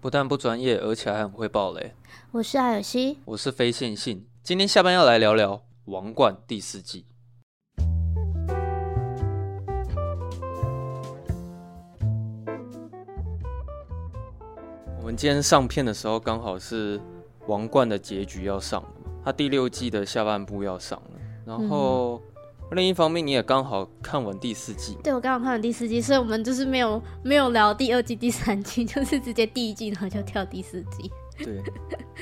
不但不专业，而且还很会爆雷。我是艾尔西，我是非线性。今天下班要来聊聊《王冠》第四季。我们今天上片的时候，刚好是《王冠》的结局要上了，它第六季的下半部要上了。然后、嗯、另一方面，你也刚好看完第四季。对，我刚好看完第四季，所以我们就是没有没有聊第二季、第三季，就是直接第一季，然后就跳第四季。对，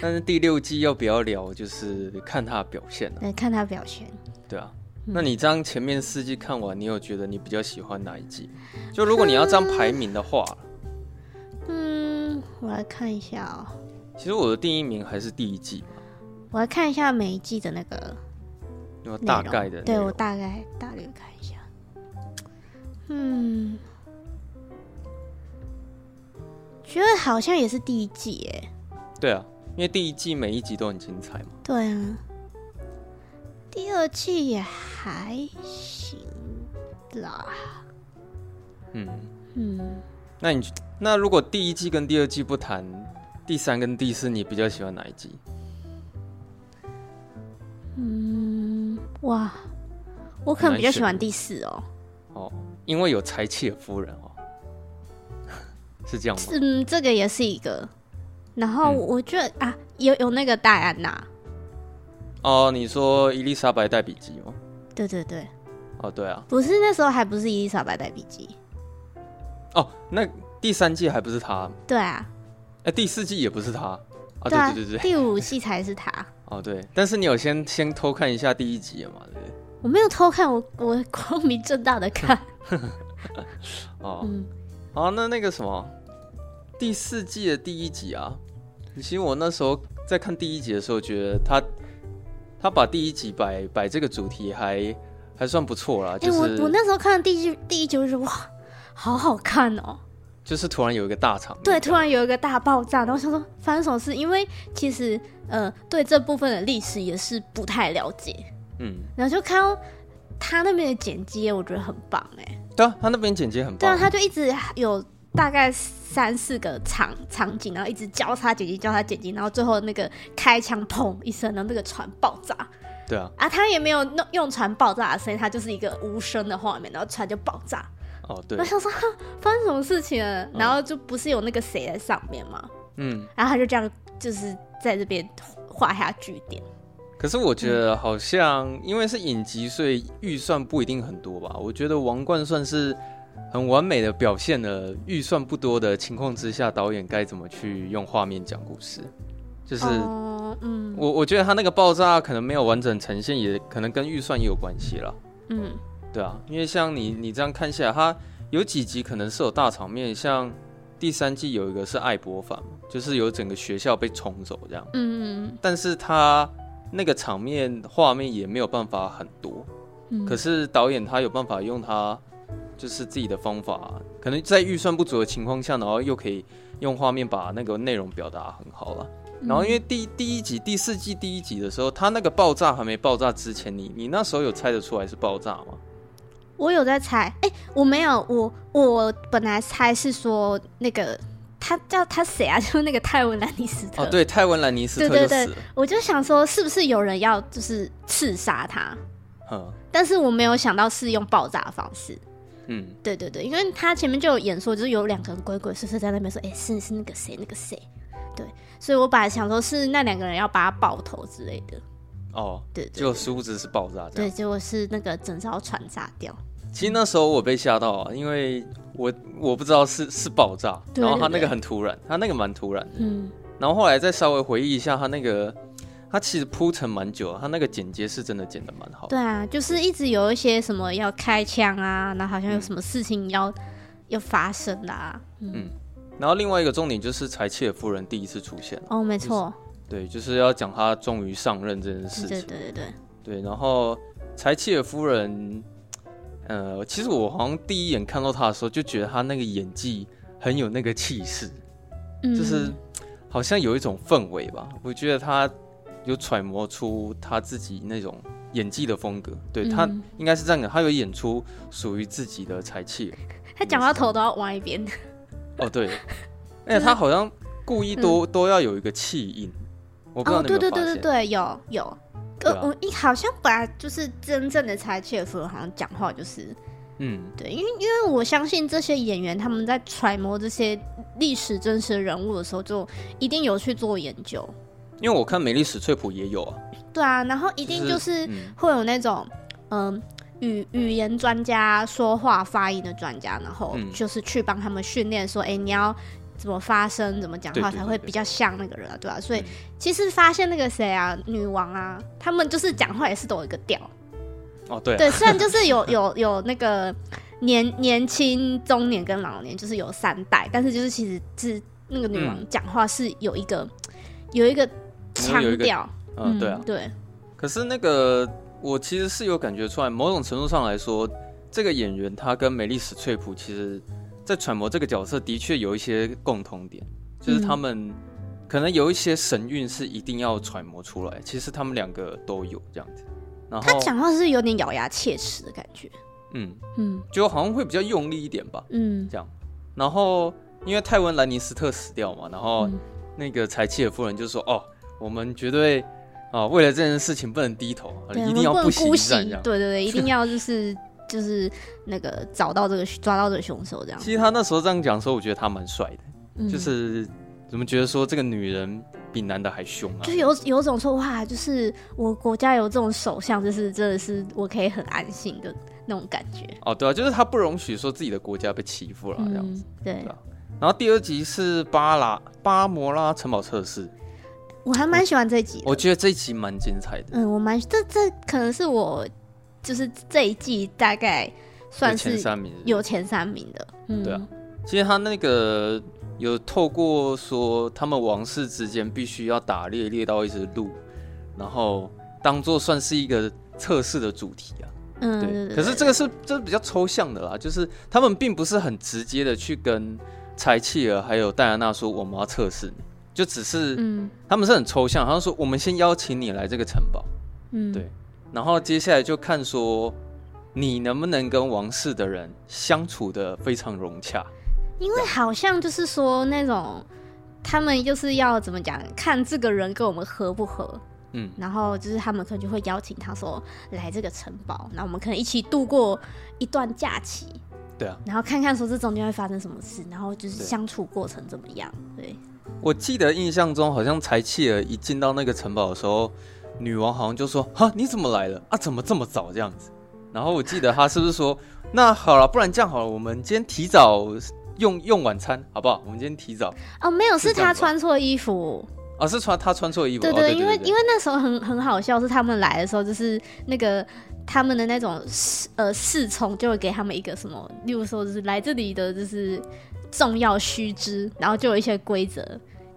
但是第六季要不要聊，就是看他表现了、啊。对，看他表现。对啊，那你这样前面四季看完，你有觉得你比较喜欢哪一季？就如果你要这样排名的话，嗯，我来看一下哦。其实我的第一名还是第一季。我来看一下每一季的那个，有大概的。对，我大概大略看一下。嗯，觉得好像也是第一季哎。对啊，因为第一季每一集都很精彩嘛。对啊，第二季也还行啦。嗯嗯，那你那如果第一季跟第二季不谈，第三跟第四，你比较喜欢哪一季？嗯，哇，我可能比较喜欢第四哦。哦，因为有柴契尔夫人哦，是这样吗？嗯，这个也是一个。然后我觉得、嗯、啊，有有那个戴安娜。哦，你说伊丽莎白戴比基吗？对对对。哦，对啊。不是那时候还不是伊丽莎白戴比基。哦，那第三季还不是他？对啊。哎，第四季也不是他。啊，对，啊、对对对对。第五季才是他。哦，对。但是你有先先偷看一下第一集了嘛？对不对？我没有偷看，我我光明正大的看。哦。嗯。好，那那个什么，第四季的第一集啊。其实我那时候在看第一集的时候，觉得他他把第一集摆摆这个主题还还算不错啦。就是、欸、我我那时候看第一第一集就是哇，好好看哦。就是突然有一个大场面，对，突然有一个大爆炸，然后想说发生什么事？因为其实呃对这部分的历史也是不太了解，嗯，然后就看到他那边的剪接，我觉得很棒哎。对啊，他那边剪接很棒。对啊，他就一直有。大概三四个场场景，然后一直交叉剪辑，交叉剪辑，然后最后那个开枪砰一声，然后那个船爆炸。对啊，啊，他也没有弄用船爆炸的声音，他就是一个无声的画面，然后船就爆炸。哦，对。我想说发生什么事情了，然后就不是有那个谁在上面吗？嗯，然后他就这样就是在这边画下句点。可是我觉得好像因为是影集，所以预算不一定很多吧？我觉得《王冠》算是。很完美的表现了预算不多的情况之下，导演该怎么去用画面讲故事。就是，嗯，我我觉得他那个爆炸可能没有完整呈现，也可能跟预算也有关系了。嗯，对啊，因为像你你这样看下来，他有几集可能是有大场面，像第三季有一个是爱博反，就是有整个学校被冲走这样。嗯，但是他那个场面画面也没有办法很多。嗯，可是导演他有办法用他。就是自己的方法，可能在预算不足的情况下，然后又可以用画面把那个内容表达很好了。然后因为第第一集第四季第一集的时候，他那个爆炸还没爆炸之前，你你那时候有猜得出来是爆炸吗？我有在猜，哎、欸，我没有，我我本来猜是说那个他叫他谁啊？就是那个泰文兰尼斯特。哦，对，泰文兰尼斯特。对对对，我就想说是不是有人要就是刺杀他？嗯，但是我没有想到是用爆炸的方式。嗯，对对对，因为他前面就有演说，就是有两个人鬼鬼祟祟在那边说，哎，是是那个谁那个谁，对，所以我本来想说是那两个人要把他爆头之类的。哦，对，结果殊不知是爆炸，对，结果是那个整艘船炸掉。其实那时候我被吓到啊，因为我我不知道是是爆炸，然后他那个很突然，他那个蛮突然的。嗯。然后后来再稍微回忆一下，他那个他其实铺陈蛮久，他那个剪接是真的剪的蛮好。对啊，就是一直有一些什么要开枪啊，然后好像有什么事情要、嗯、要发生啊。嗯。嗯然后另外一个重点就是柴契尔夫人第一次出现哦，没错、就是，对，就是要讲他终于上任这件事情，对对对对对。然后柴契尔夫人，呃，其实我好像第一眼看到她的时候就觉得她那个演技很有那个气势，嗯、就是好像有一种氛围吧。我觉得她有揣摩出她自己那种演技的风格，对她、嗯、应该是这样的，她有演出属于自己的柴契尔。她讲话头都要歪一边。哦，对，而且他好像故意都、嗯、都要有一个气音，我不知道有有？哦，对对对对对，有有，呃，我一好像本来就是真正的柴契尔夫人，好像讲话就是，嗯，对，因为因为我相信这些演员他们在揣摩这些历史真实人物的时候，就一定有去做研究。因为我看美丽史翠普也有啊，对啊，然后一定就是会有那种，嗯。呃语语言专家、说话发音的专家，然后就是去帮他们训练，说：“哎、你要怎么发声，怎么讲话才会比较像那个人啊？对吧、啊？”所以其实发现那个谁啊，女王啊，他们就是讲话也是都有一个调。哦，对、啊，对，虽然就是有 有有那个年年轻、中年跟老年，就是有三代，但是就是其实是那个女王讲话是有一个、嗯、有一个腔调。嗯，对啊，对。可是那个。我其实是有感觉出来，某种程度上来说，这个演员他跟梅丽史翠普其实，在揣摩这个角色的确有一些共同点，就是他们可能有一些神韵是一定要揣摩出来。其实他们两个都有这样子。然后他讲话是有点咬牙切齿的感觉，嗯嗯，就好像会比较用力一点吧，嗯，这样。然后因为泰文兰尼斯特死掉嘛，然后那个柴契尔夫人就说：“哦，我们绝对。”啊，为了这件事情不能低头，一定要不惜一战，对对对，一定要就是就是那个找到这个抓到这个凶手这样。其实他那时候这样讲的时候，我觉得他蛮帅的，嗯、就是怎么觉得说这个女人比男的还凶啊？就是有有种说话，就是我国家有这种首相，就是真的是我可以很安心的那种感觉。哦，对啊，就是他不容许说自己的国家被欺负了这样子。嗯、对。然后第二集是巴拉巴摩拉城堡测试。我还蛮喜欢这一集，我觉得这一集蛮精彩的。嗯，我蛮这这可能是我就是这一季大概算是前三名，有前三名的。嗯，对啊，其实他那个有透过说他们王室之间必须要打猎猎到一只鹿，然后当做算是一个测试的主题啊。嗯，对，可是这个是这是比较抽象的啦，就是他们并不是很直接的去跟柴契尔还有戴安娜说我们要测试你。就只是，嗯，他们是很抽象，好像说我们先邀请你来这个城堡，嗯，对，然后接下来就看说你能不能跟王室的人相处的非常融洽，因为好像就是说那种他们就是要怎么讲，看这个人跟我们合不合，嗯，然后就是他们可能就会邀请他说来这个城堡，那我们可能一起度过一段假期，对啊，然后看看说这中间会发生什么事，然后就是相处过程怎么样，对。我记得印象中，好像柴契尔一进到那个城堡的时候，女王好像就说：“哈，你怎么来了？啊，怎么这么早这样子？”然后我记得她是不是说：“那好了，不然这样好了，我们今天提早用用晚餐，好不好？我们今天提早。”哦，没有，是他穿错衣服。哦，是穿他穿错衣服。对对，对，因为因为那时候很很好笑，是他们来的时候，就是那个他们的那种侍呃侍从就会给他们一个什么，例如说就是来这里的就是。重要须知，然后就有一些规则，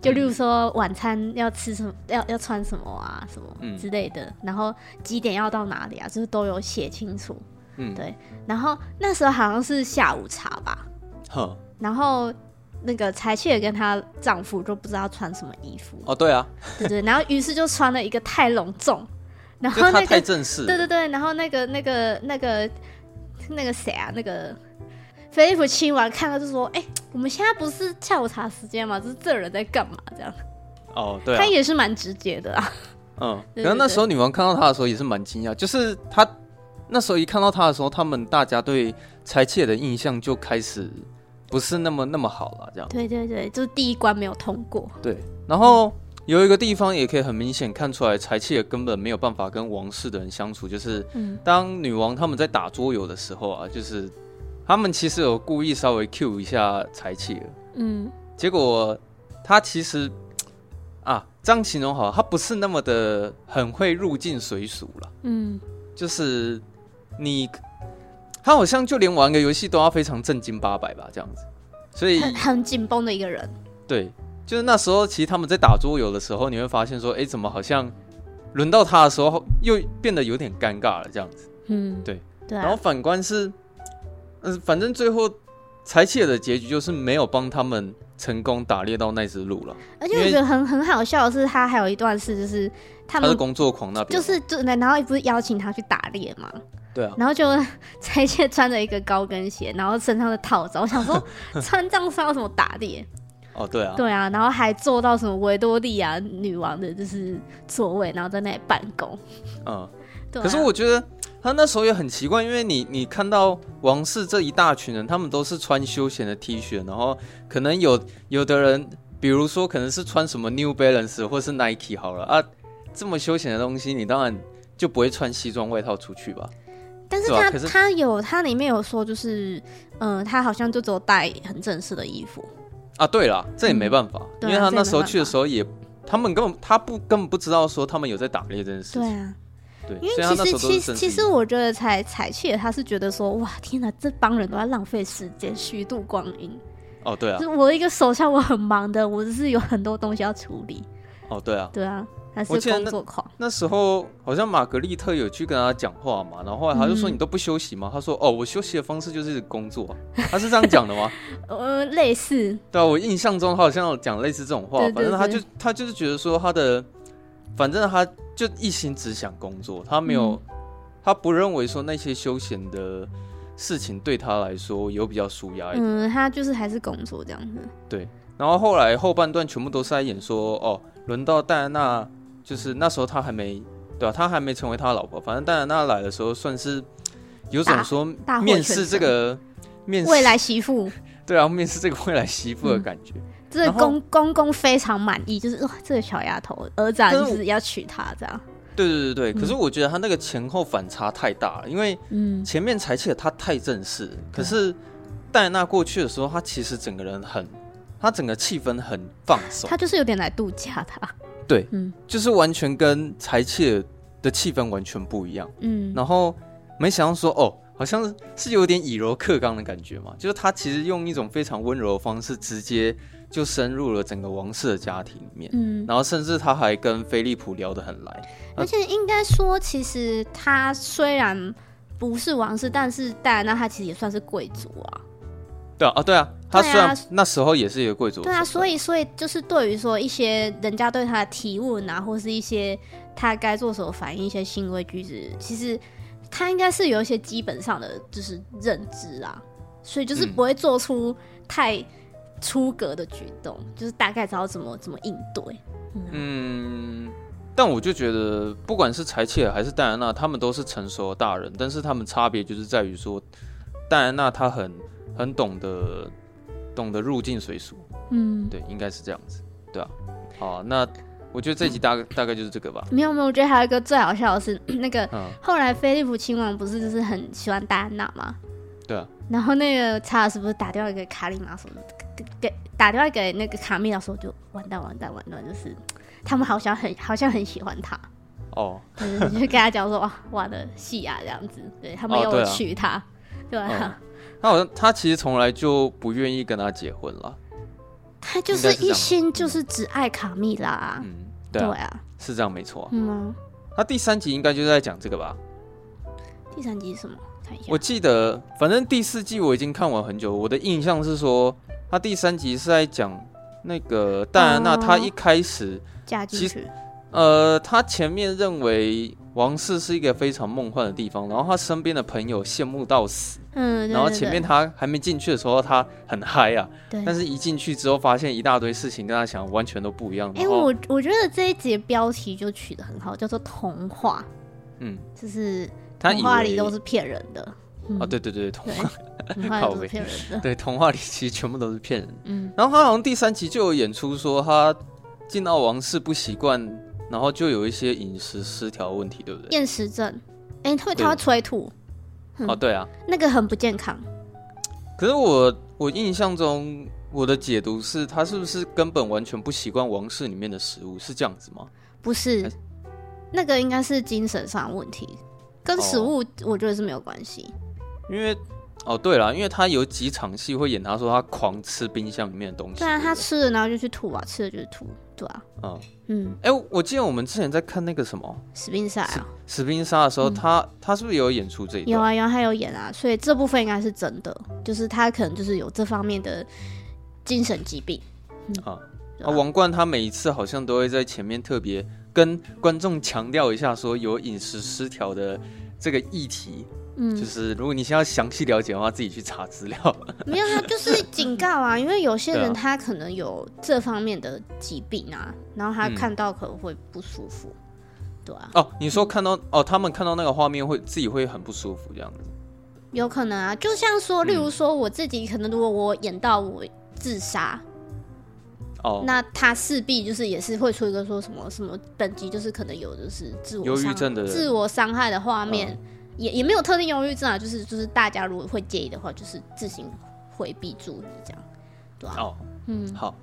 就例如说晚餐要吃什么，要要穿什么啊，什么之类的，嗯、然后几点要到哪里啊，就是都有写清楚。嗯，对。然后那时候好像是下午茶吧。呵然后那个柴切尔跟她丈夫就不知道穿什么衣服。哦，对啊。对对。然后于是就穿了一个太隆重，然后那个太正式。对对对。然后那个那个那个那个谁啊，那个。菲利普亲完看到就说：“哎、欸，我们现在不是下午茶时间吗？就是这人在干嘛？这样。”哦，对、啊，他也是蛮直接的啊。嗯，然后那时候女王看到他的时候也是蛮惊讶，就是他那时候一看到他的时候，他们大家对柴切的印象就开始不是那么那么好了，这样。对对对，就是第一关没有通过。对，然后、嗯、有一个地方也可以很明显看出来，柴切根本没有办法跟王室的人相处。就是，当女王他们在打桌游的时候啊，就是他们其实有故意稍微 cue 一下柴契尔，嗯，结果他其实啊，这样形容好，他不是那么的很会入境随俗了，嗯，就是你，他好像就连玩个游戏都要非常正经八百吧，这样子，所以很很紧绷的一个人，对。就是那时候，其实他们在打桌游的时候，你会发现说，哎，怎么好像轮到他的时候，又变得有点尴尬了，这样子。嗯，对。对啊。然后反观是，嗯，反正最后柴切尔的结局就是没有帮他们成功打猎到那只鹿了。而且我觉得很很好笑的是，他还有一段是，就是他们工作狂那边，就是就然后不是邀请他去打猎嘛？对啊。然后就柴契尔穿着一个高跟鞋，然后身上的套子，我想说 穿这样是要什么打猎？哦，对啊，对啊，然后还坐到什么维多利亚女王的就是座位，然后在那里办公。嗯，对啊。可是我觉得他那时候也很奇怪，因为你你看到王室这一大群人，他们都是穿休闲的 T 恤，然后可能有有的人，比如说可能是穿什么 New Balance 或是 Nike 好了啊，这么休闲的东西，你当然就不会穿西装外套出去吧？但是他是他有他里面有说，就是嗯、呃，他好像就只有带很正式的衣服。啊，对了，这也没办法，嗯、因为他那时候去的时候也，也他们根本他不根本不知道说他们有在打猎这件事情。对啊，对，因为其实其实其实我觉得才才气的他是觉得说哇天哪，这帮人都在浪费时间虚度光阴。哦，对啊，就我一个手下我很忙的，我只是有很多东西要处理。哦，对啊，对啊。他是工作狂。那，那时候好像玛格丽特有去跟他讲话嘛，然后后来他就说：“你都不休息吗？”嗯、他说：“哦，我休息的方式就是工作。”他是这样讲的吗？呃，类似。对啊，我印象中他好像有讲类似这种话。对对对，反正他就他就是觉得说他的，反正他就一心只想工作，他没有，嗯、他不认为说那些休闲的事情对他来说有比较舒压。嗯，他就是还是工作这样子。对，然后后来后半段全部都是在演说哦，轮到戴安娜。就是那时候他还没，对吧、啊？他还没成为他老婆。反正戴安娜来的时候，算是有种说面试这个面试未来媳妇。对啊，面试这个未来媳妇的感觉。这个公公公非常满意，就是哇，这个小丫头儿子就是要娶她这样。对对对对，嗯、可是我觉得他那个前后反差太大了，因为前面才气他太正式，嗯、可是戴安娜过去的时候，他其实整个人很，他整个气氛很放松，他就是有点来度假他。对，嗯，就是完全跟柴契尔的气氛完全不一样，嗯，然后没想到说，哦，好像是是有点以柔克刚的感觉嘛，就是他其实用一种非常温柔的方式，直接就深入了整个王室的家庭里面，嗯，然后甚至他还跟菲利普聊得很来，而且应该说，其实他虽然不是王室，但是戴安娜他其实也算是贵族啊。对啊，对啊，他虽然那时候也是一个贵族。对啊，所以所以就是对于说一些人家对他的提问啊，或是一些他该做什么反应，一些行为举止，其实他应该是有一些基本上的就是认知啊，所以就是不会做出太出格的举动，嗯、就是大概知道怎么怎么应对。嗯，嗯，但我就觉得，不管是柴切尔还是戴安娜，他们都是成熟的大人，但是他们差别就是在于说，戴安娜她很。很懂得，懂得入境随俗，嗯，对，应该是这样子，对啊，好，那我觉得这集大大概就是这个吧。没有没有，我觉得还有一个最好笑的是，那个、嗯、后来菲利普亲王不是就是很喜欢戴安娜吗？对啊。然后那个查尔斯不是打掉一个卡里玛说，给给打电话给那个卡米拉说，就完蛋完蛋完蛋，就是他们好像很好像很喜欢他哦，就是就跟他讲说哇，玩的戏啊这样子，对他们有娶她，对吧？嗯他好像他其实从来就不愿意跟他结婚了，他就是一心就是只爱卡蜜拉。嗯，对啊，对啊，是这样没错。嗯，他第三集应该就是在讲这个吧？第三集是什么？看一下。我记得，反正第四季我已经看完很久，我的印象是说，他第三集是在讲那个戴安娜，她一开始嫁进去，呃，他前面认为。王室是一个非常梦幻的地方，然后他身边的朋友羡慕到死。嗯，然后前面他还没进去的时候，他很嗨啊。对。但是一进去之后，发现一大堆事情跟他想的完全都不一样。哎、欸，我我觉得这一节标题就取得很好，叫做童话。嗯，就是童话里都是骗人的。哦，对对对，童话，童话都是骗人的。对，童话里其实全部都是骗人。嗯。然后他好像第三集就有演出说他。进到王室不习惯，然后就有一些饮食失调问题，对不对？厌食症，哎、欸，会他会催吐。哦，对啊，那个很不健康。可是我我印象中，我的解读是他是不是根本完全不习惯王室里面的食物？是这样子吗？不是，是那个应该是精神上的问题，跟食物我觉得是没有关系。因为。哦，对了，因为他有几场戏会演，他说他狂吃冰箱里面的东西。对啊，他吃了然后就去吐啊，吃了就是吐，对啊。嗯嗯，哎、欸，我记得我们之前在看那个什么史宾莎啊，史宾莎的时候，嗯、他他是不是有演出这一段？有啊有啊，他有演啊，所以这部分应该是真的，就是他可能就是有这方面的精神疾病。嗯、啊，啊，王冠他每一次好像都会在前面特别跟观众强调一下，说有饮食失调的这个议题。嗯，就是如果你想要详细了解的话，自己去查资料。没有，他就是警告啊，因为有些人他可能有这方面的疾病啊，然后他看到可能会不舒服，嗯、对啊。哦，你说看到、嗯、哦，他们看到那个画面会自己会很不舒服这样子？有可能啊，就像说，例如说我自己可能如果我演到我自杀，哦、嗯，那他势必就是也是会出一个说什么什么等级，就是可能有的是自我忧郁症的自我伤害的画面。嗯也也没有特定忧郁症啊，就是就是大家如果会介意的话，就是自行回避注意这样，对啊。哦，嗯，好。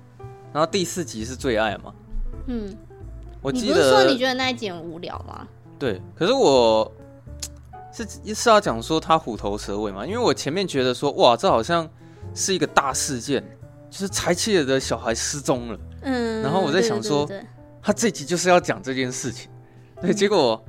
然后第四集是最爱嘛？嗯，我记得你不是说你觉得那一集很无聊吗？对，可是我是是要讲说他虎头蛇尾嘛，因为我前面觉得说哇，这好像是一个大事件，就是柴契尔的小孩失踪了。嗯，然后我在想说，他这集就是要讲这件事情，对，结果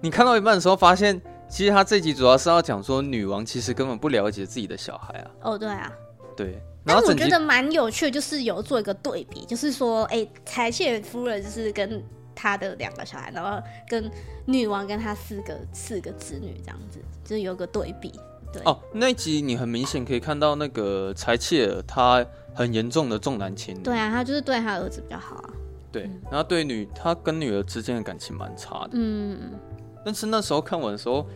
你看到一半的时候发现。其实他这集主要是要讲说，女王其实根本不了解自己的小孩啊。哦，对啊，对。然后我觉得蛮有趣的，就是有做一个对比，就是说，哎，柴切尔夫人就是跟他的两个小孩，然后跟女王跟他四个四个子女这样子，就是有个对比。对。哦，那一集你很明显可以看到那个柴切尔他很严重的重男轻女。对啊，他就是对他儿子比较好啊。对，然后对女他跟女儿之间的感情蛮差的。嗯。但是那时候看完的时候，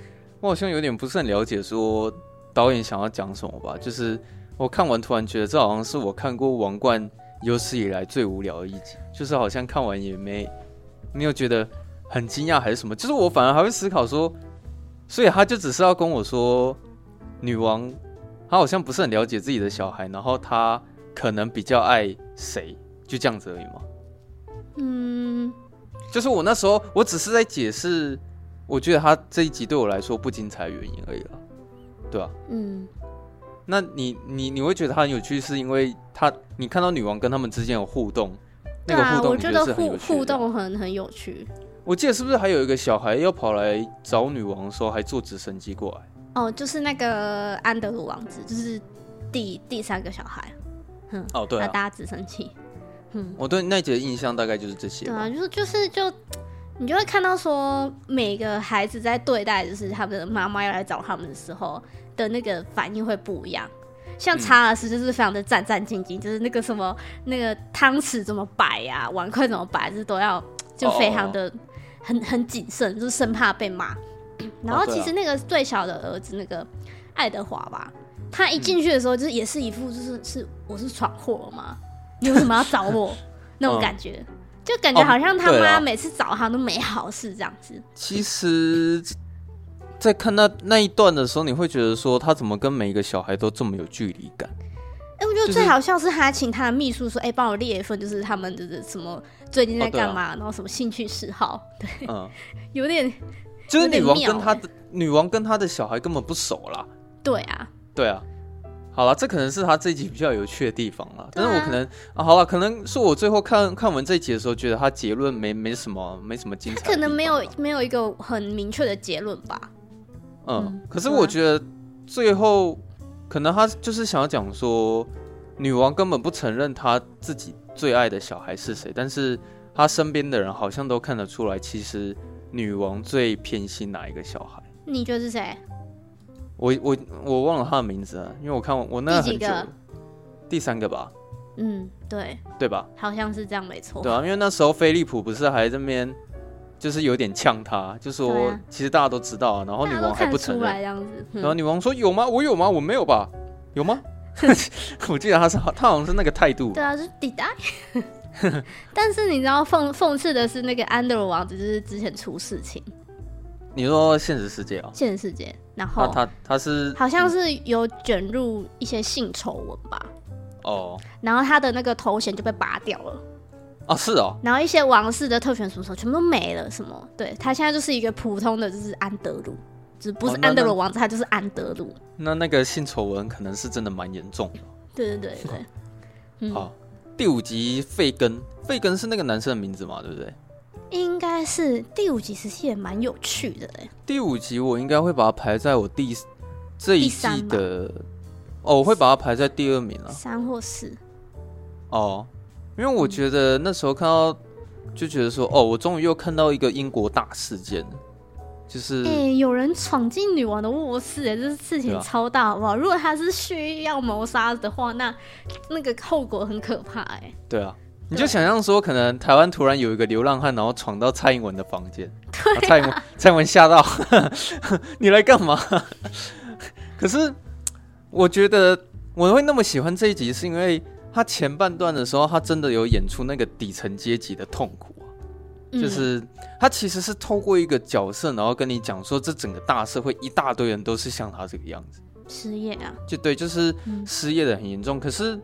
我好像有点不是很了解，说导演想要讲什么吧。就是我看完突然觉得，这好像是我看过《王冠》有史以来最无聊的一集。就是好像看完也没没有觉得很惊讶还是什么。就是我反而还会思考说，所以他就只是要跟我说，女王她好像不是很了解自己的小孩，然后她可能比较爱谁，就这样子而已吗？嗯，就是我那时候我只是在解释。我觉得他这一集对我来说不精彩的原因而已了，对吧？嗯，那你你你会觉得他很有趣，是因为他你看到女王跟他们之间有互动，那个互动？我觉得互互动很很有趣。我记得是不是还有一个小孩要跑来找女王的时候，还坐直升机过来？哦，就是那个安德鲁王子，就是第第三个小孩。嗯，哦对、啊，他搭直升机。嗯，我对那集的印象大概就是这些。对啊，就是就是就。你就会看到说，每个孩子在对待就是他们的妈妈要来找他们的时候的那个反应会不一样。像查尔斯就是非常的战战兢兢，就是那个什么那个汤匙怎么摆呀、啊，碗筷怎么摆，就是都要就非常的很很谨慎，就是生怕被骂。然后其实那个最小的儿子那个爱德华吧，他一进去的时候就是也是一副就是是我是闯祸了吗？你为什么要找我 那种感觉？就感觉好像他妈每次找他都没好事这样子。哦、其实，在看那那一段的时候，你会觉得说他怎么跟每一个小孩都这么有距离感？哎、欸，我觉得最好笑是他请他的秘书说：“哎、就是，帮、欸、我列一份，就是他们的什么最近在干嘛、哦啊，然后什么兴趣嗜好。”对，嗯，有点就是女王跟他的女王跟他的小孩根本不熟啦。对啊，对啊。好了，这可能是他这一集比较有趣的地方了。但是我可能啊，好了，可能是我最后看看完这一集的时候，觉得他结论没没什么，没什么精彩。他可能没有没有一个很明确的结论吧。嗯，嗯，可是我觉得最后可能他就是想要讲说，女王根本不承认她自己最爱的小孩是谁，但是她身边的人好像都看得出来，其实女王最偏心哪一个小孩。你觉得是谁？我我我忘了他的名字了，因为我看我那很久，第三个吧。嗯，对，对吧？好像是这样，没错。对啊，因为那时候菲利普不是还这边，就是有点呛他，就说其实大家都知道，然后女王还不承认这样子。然后女王说有吗？我有吗？我没有吧？有吗？我记得他是他好像是那个态度。对啊，是抵赖。但是你知道讽讽刺的是，那个安德鲁王子就是之前出事情。你说现实世界啊？现实世界，然后他他，是好像是有卷入一些性丑闻吧？哦，然后他的那个头衔就被拔掉了。哦，是哦。然后一些王室的特权什么什么全部都没了，什么？对，他现在就是一个普通的，就是安德鲁，只不是安德鲁王子，哦、他就是安德鲁。那那个性丑闻可能是真的蛮严重的。对对对对。嗯、好，第五集费根，费根是那个男生的名字嘛？对不对？应该是第五集，其实也蛮有趣的嘞。第五集我应该会把它排在我第这一季的，哦，我会把它排在第二名了，三或四。哦。因为我觉得那时候看到，就觉得说，哦，我终于又看到一个英国大事件了，就是，哎、欸，有人闯进女王的卧室，哎，这事情超大，好不好？如果他是蓄意要谋杀的话，那那个后果很可怕，哎。对啊，你就想象说，可能台湾突然有一个流浪汉，然后闯到蔡英文的房间，对、啊，蔡英文，蔡英文吓到，你来干嘛？可是我觉得我会那么喜欢这一集，是因为。他前半段的时候，他真的有演出那个底层阶级的痛苦啊，就是他其实是透过一个角色，然后跟你讲说，这整个大社会一大堆人都是像他这个样子，失业啊，就对，就是失业的很严重，可是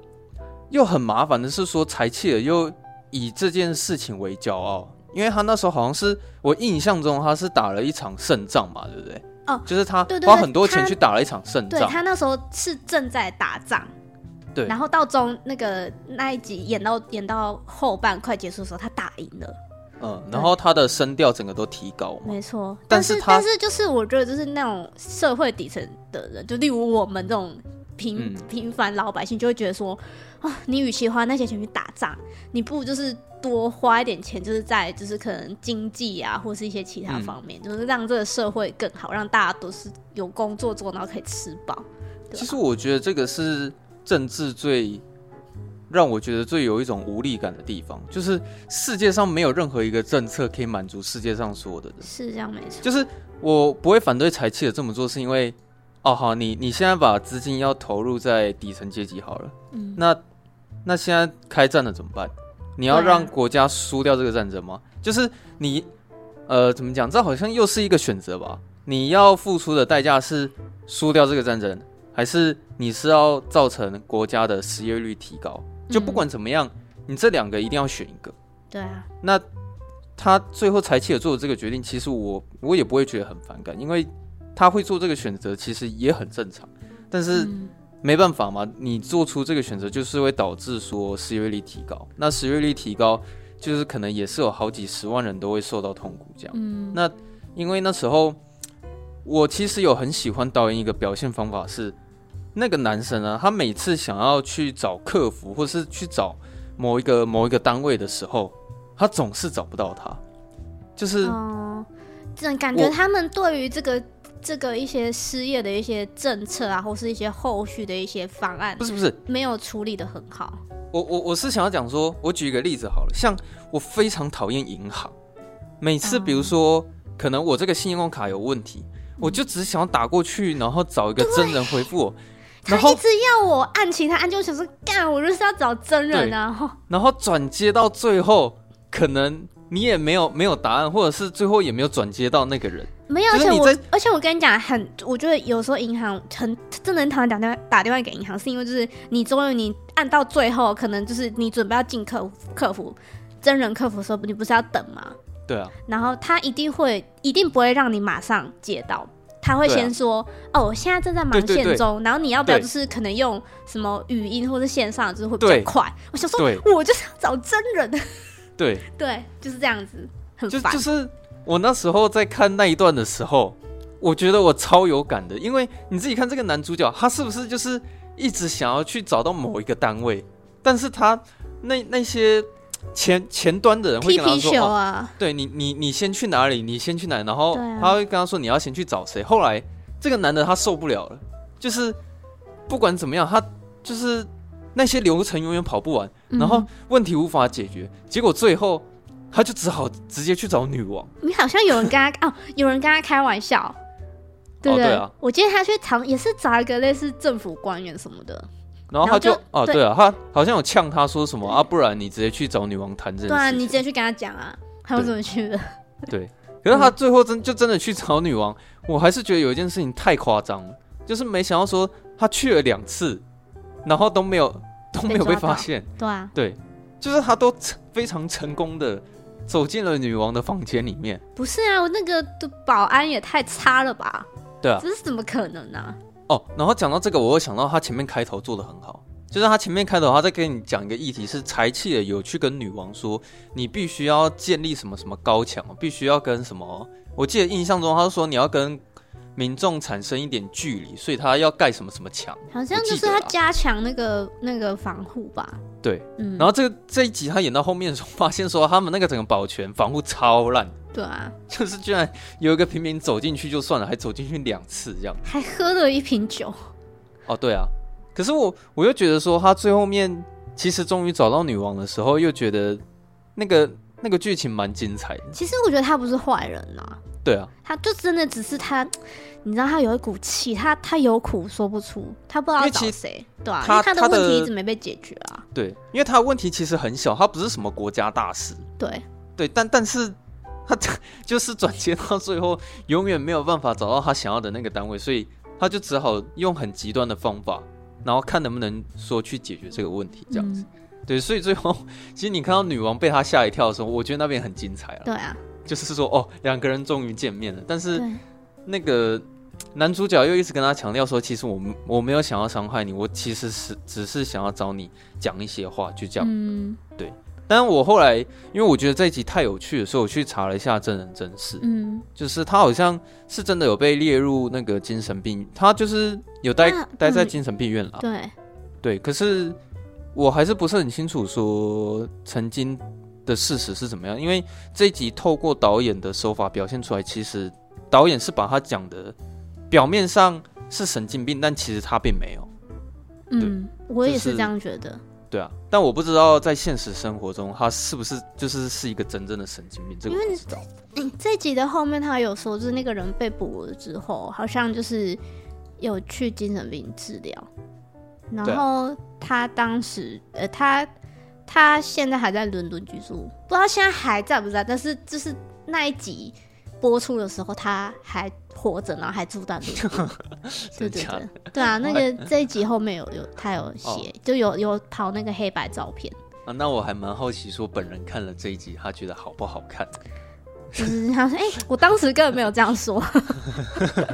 又很麻烦的是说，柴契尔又以这件事情为骄傲，因为他那时候好像是我印象中他是打了一场胜仗嘛，对不对？哦，就是他花很多钱去打了一场胜仗，对，他那时候是正在打仗。对，然后到中那个那一集演到演到后半快结束的时候，他打赢了。嗯，然后他的声调整个都提高。没错，但是但是就是我觉得就是那种社会底层的人，就例如我们这种平、嗯、平凡老百姓，就会觉得说啊，你与其花那些钱去打仗，你不如就是多花一点钱，就是在就是可能经济啊，或是一些其他方面，嗯、就是让这个社会更好，让大家都是有工作做，然后可以吃饱。其实我觉得这个是。政治最让我觉得最有一种无力感的地方，就是世界上没有任何一个政策可以满足世界上所有的人。是这样没错。就是我不会反对柴契的这么做，是因为哦好，你你现在把资金要投入在底层阶级好了，嗯，那那现在开战了怎么办？你要让国家输掉这个战争吗？就是你呃怎么讲？这好像又是一个选择吧？你要付出的代价是输掉这个战争。还是你是要造成国家的失业率提高？就不管怎么样，嗯、你这两个一定要选一个。对啊。那他最后柴契尔做的这个决定，其实我我也不会觉得很反感，因为他会做这个选择，其实也很正常。但是没办法嘛，你做出这个选择，就是会导致说失业率提高。那失业率提高，就是可能也是有好几十万人都会受到痛苦这样。嗯。那因为那时候我其实有很喜欢导演一个表现方法是。那个男生啊，他每次想要去找客服，或是去找某一个某一个单位的时候，他总是找不到他。就是，哦，这种感觉他们对于这个这个一些失业的一些政策啊，或是一些后续的一些方案，不是不是没有处理得很好。我我我是想要讲说，我举一个例子好了，像我非常讨厌银行，每次比如说，哦，可能我这个信用卡有问题，我就只想要打过去，然后找一个真人回复我。他一直要我按其他按钮，想说干，我就是要找真人啊。然后转接到最后，可能你也没有没有答案，或者是最后也没有转接到那个人。没有，而且我而且我跟你讲，很我觉得有时候银行很真的很讨厌打电话打电话给银行，是因为就是你终于你按到最后，可能就是你准备要进客客服真人客服的时候，你不是要等吗？对啊。然后他一定会一定不会让你马上接到。他会先说：“啊、哦，我现在正在忙线中，然后你要不要就是可能用什么语音或者线上，就是会比较快。”我想说，我就是要找真人。对 对，就是这样子，很烦。就就是我那时候在看那一段的时候，我觉得我超有感的，因为你自己看这个男主角，他是不是就是一直想要去找到某一个单位，但是他那那些。前前端的人会跟他说：“啊、哦，对你，你你先去哪里？你先去哪里？然后他会跟他说你要先去找谁。后来这个男的他受不了了，就是不管怎么样，他就是那些流程永远跑不完，然后问题无法解决，结果最后他就只好直接去找女王。你好像有人跟他 哦，有人跟他开玩笑，对不对？哦、对啊，我记得他去找也是找一个类似政府官员什么的。”然后他就哦，对啊，他好像有呛他说什么啊，不然你直接去找女王谈这件事。对啊，你直接去跟他讲啊，他有怎么去的？对，可是他最后真就真的去找女王，我还是觉得有一件事情太夸张了，就是没想到说他去了两次，然后都没有都没有被发现。对啊，对，就是他都非常成功的走进了女王的房间里面。不是啊，那个的保安也太差了吧？对啊，这是怎么可能呢、啊？哦，然后讲到这个，我会想到他前面开头做的很好，就是他前面开头他在跟你讲一个议题，是才气的有去跟女王说，你必须要建立什么什么高墙，必须要跟什么，我记得印象中他说你要跟民众产生一点距离，所以他要盖什么什么墙，好像就是他加强那个那个防护吧。对，嗯，然后这个这一集他演到后面的时候，发现说他们那个整个保全防护超烂。对啊，就是居然有一个平民走进去就算了，还走进去两次这样，还喝了一瓶酒。哦，对啊，可是我我又觉得说他最后面其实终于找到女王的时候，又觉得那个那个剧情蛮精彩的。其实我觉得他不是坏人啊。对啊，他就真的只是他，你知道他有一股气，他他有苦说不出，他不知道找谁，对啊，他因为他的问题一直没被解决啊。对，因为他的问题其实很小，他不是什么国家大事。对对，但但是。他 就是转接到最后，永远没有办法找到他想要的那个单位，所以他就只好用很极端的方法，然后看能不能说去解决这个问题，这样子。嗯、对，所以最后其实你看到女王被他吓一跳的时候，我觉得那边很精彩啊。对啊，就是说哦，两个人终于见面了，但是那个男主角又一直跟他强调说，其实我我没有想要伤害你，我其实是只是想要找你讲一些话，就这样。嗯，对。但我后来，因为我觉得这一集太有趣了，所以我去查了一下真人真事。嗯，就是他好像是真的有被列入那个精神病，他就是有待、啊、待在精神病院了。对，对。可是我还是不是很清楚说曾经的事实是怎么样，因为这一集透过导演的手法表现出来，其实导演是把他讲的表面上是神经病，但其实他并没有。嗯，我也是这样觉得。对啊，但我不知道在现实生活中他是不是就是是一个真正的神经病。这个我不知道。因为这集的后面他有说，就是那个人被捕了之后，好像就是有去精神病治疗，然后他当时呃，他他现在还在伦敦居住，不知道现在还在不在，但是就是那一集。播出的时候他还活着，然后还住在路边。对对对，对啊，那个这一集后面有有他有写，哦、就有有跑那个黑白照片啊。那我还蛮好奇，说本人看了这一集，他觉得好不好看？就是他说，哎、欸，我当时根本没有这样说。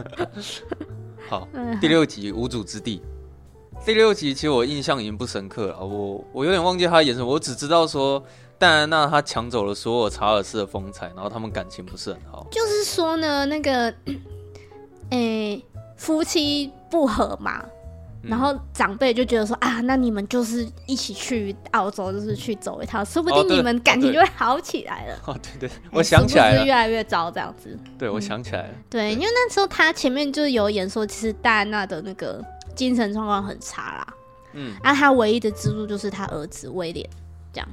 好，第六集无主之地。第六集其实我印象已经不深刻了，我我有点忘记他演什么，我只知道说。戴安娜她抢走了所有查尔斯的风采，然后他们感情不是很好。就是说呢，那个，诶、欸，夫妻不和嘛，嗯、然后长辈就觉得说啊，那你们就是一起去澳洲，就是去走一趟，说不定你们感情就会好起来了。哦，对对，我想起来了，是越来越糟这样子。对，我想起来了。嗯、对，因为那时候他前面就是有演说，其实戴安娜的那个精神状况很差啦。嗯，啊，他唯一的支柱就是他儿子威廉，这样。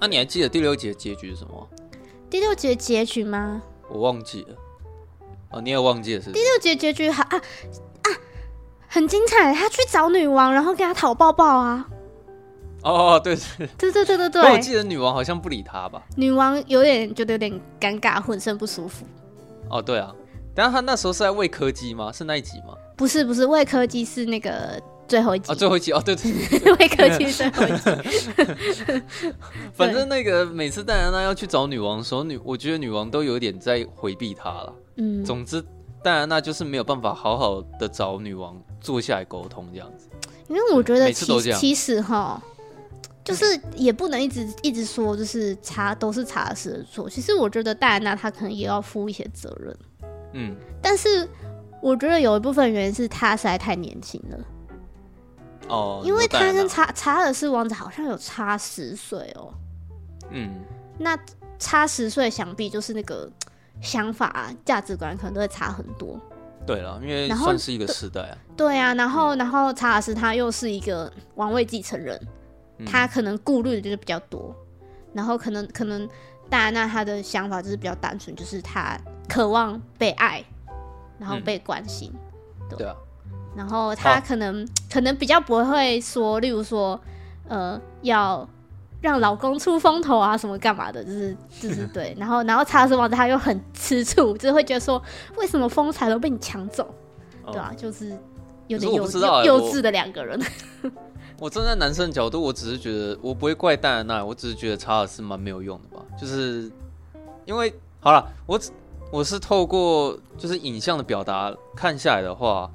那、啊、你还记得第六集的结局是什么？第六集的结局吗？我忘记了。哦，你也忘记了是，是？第六集的结局好啊啊，很精彩！他去找女王，然后跟他讨抱抱啊。哦，对对对对对对对。我记得女王好像不理他吧？女王有点觉得有点尴尬，浑身不舒服。哦，对啊。但是他那时候是在喂柯基吗？是那一集吗？不是不是，喂柯基是那个。最后一集啊，最后一集哦，对对对，会客气最后一集。反正那个每次戴安娜要去找女王的时候，女我觉得女王都有点在回避她了。嗯，总之戴安娜就是没有办法好好的找女王坐下来沟通这样子。因为我觉得其其实哈，就是也不能一直一直说就是查都是查尔斯的错。其实我觉得戴安娜她可能也要负一些责任。嗯，但是我觉得有一部分原因是她实在太年轻了。哦，因为他跟查查尔斯王子好像有差十岁哦。嗯，那差十岁，想必就是那个想法啊、价值观可能都会差很多。对了，因为算是一个时代啊。对啊，然后然后查尔斯他又是一个王位继承人，嗯、他可能顾虑的就是比较多。然后可能可能戴安娜他的想法就是比较单纯，就是他渴望被爱，然后被关心。对啊。然后他可能、啊、可能比较不会说，例如说，呃，要让老公出风头啊什么干嘛的，就是 就是对。然后然后查尔斯王子他又很吃醋，就是会觉得说，为什么风采都被你抢走，哦、对吧、啊？就是有点幼稚、欸、幼稚的两个人。我站在男生的角度，我只是觉得我不会怪戴安娜，我只是觉得查尔斯蛮没有用的吧。就是因为好了，我我是透过就是影像的表达看下来的话，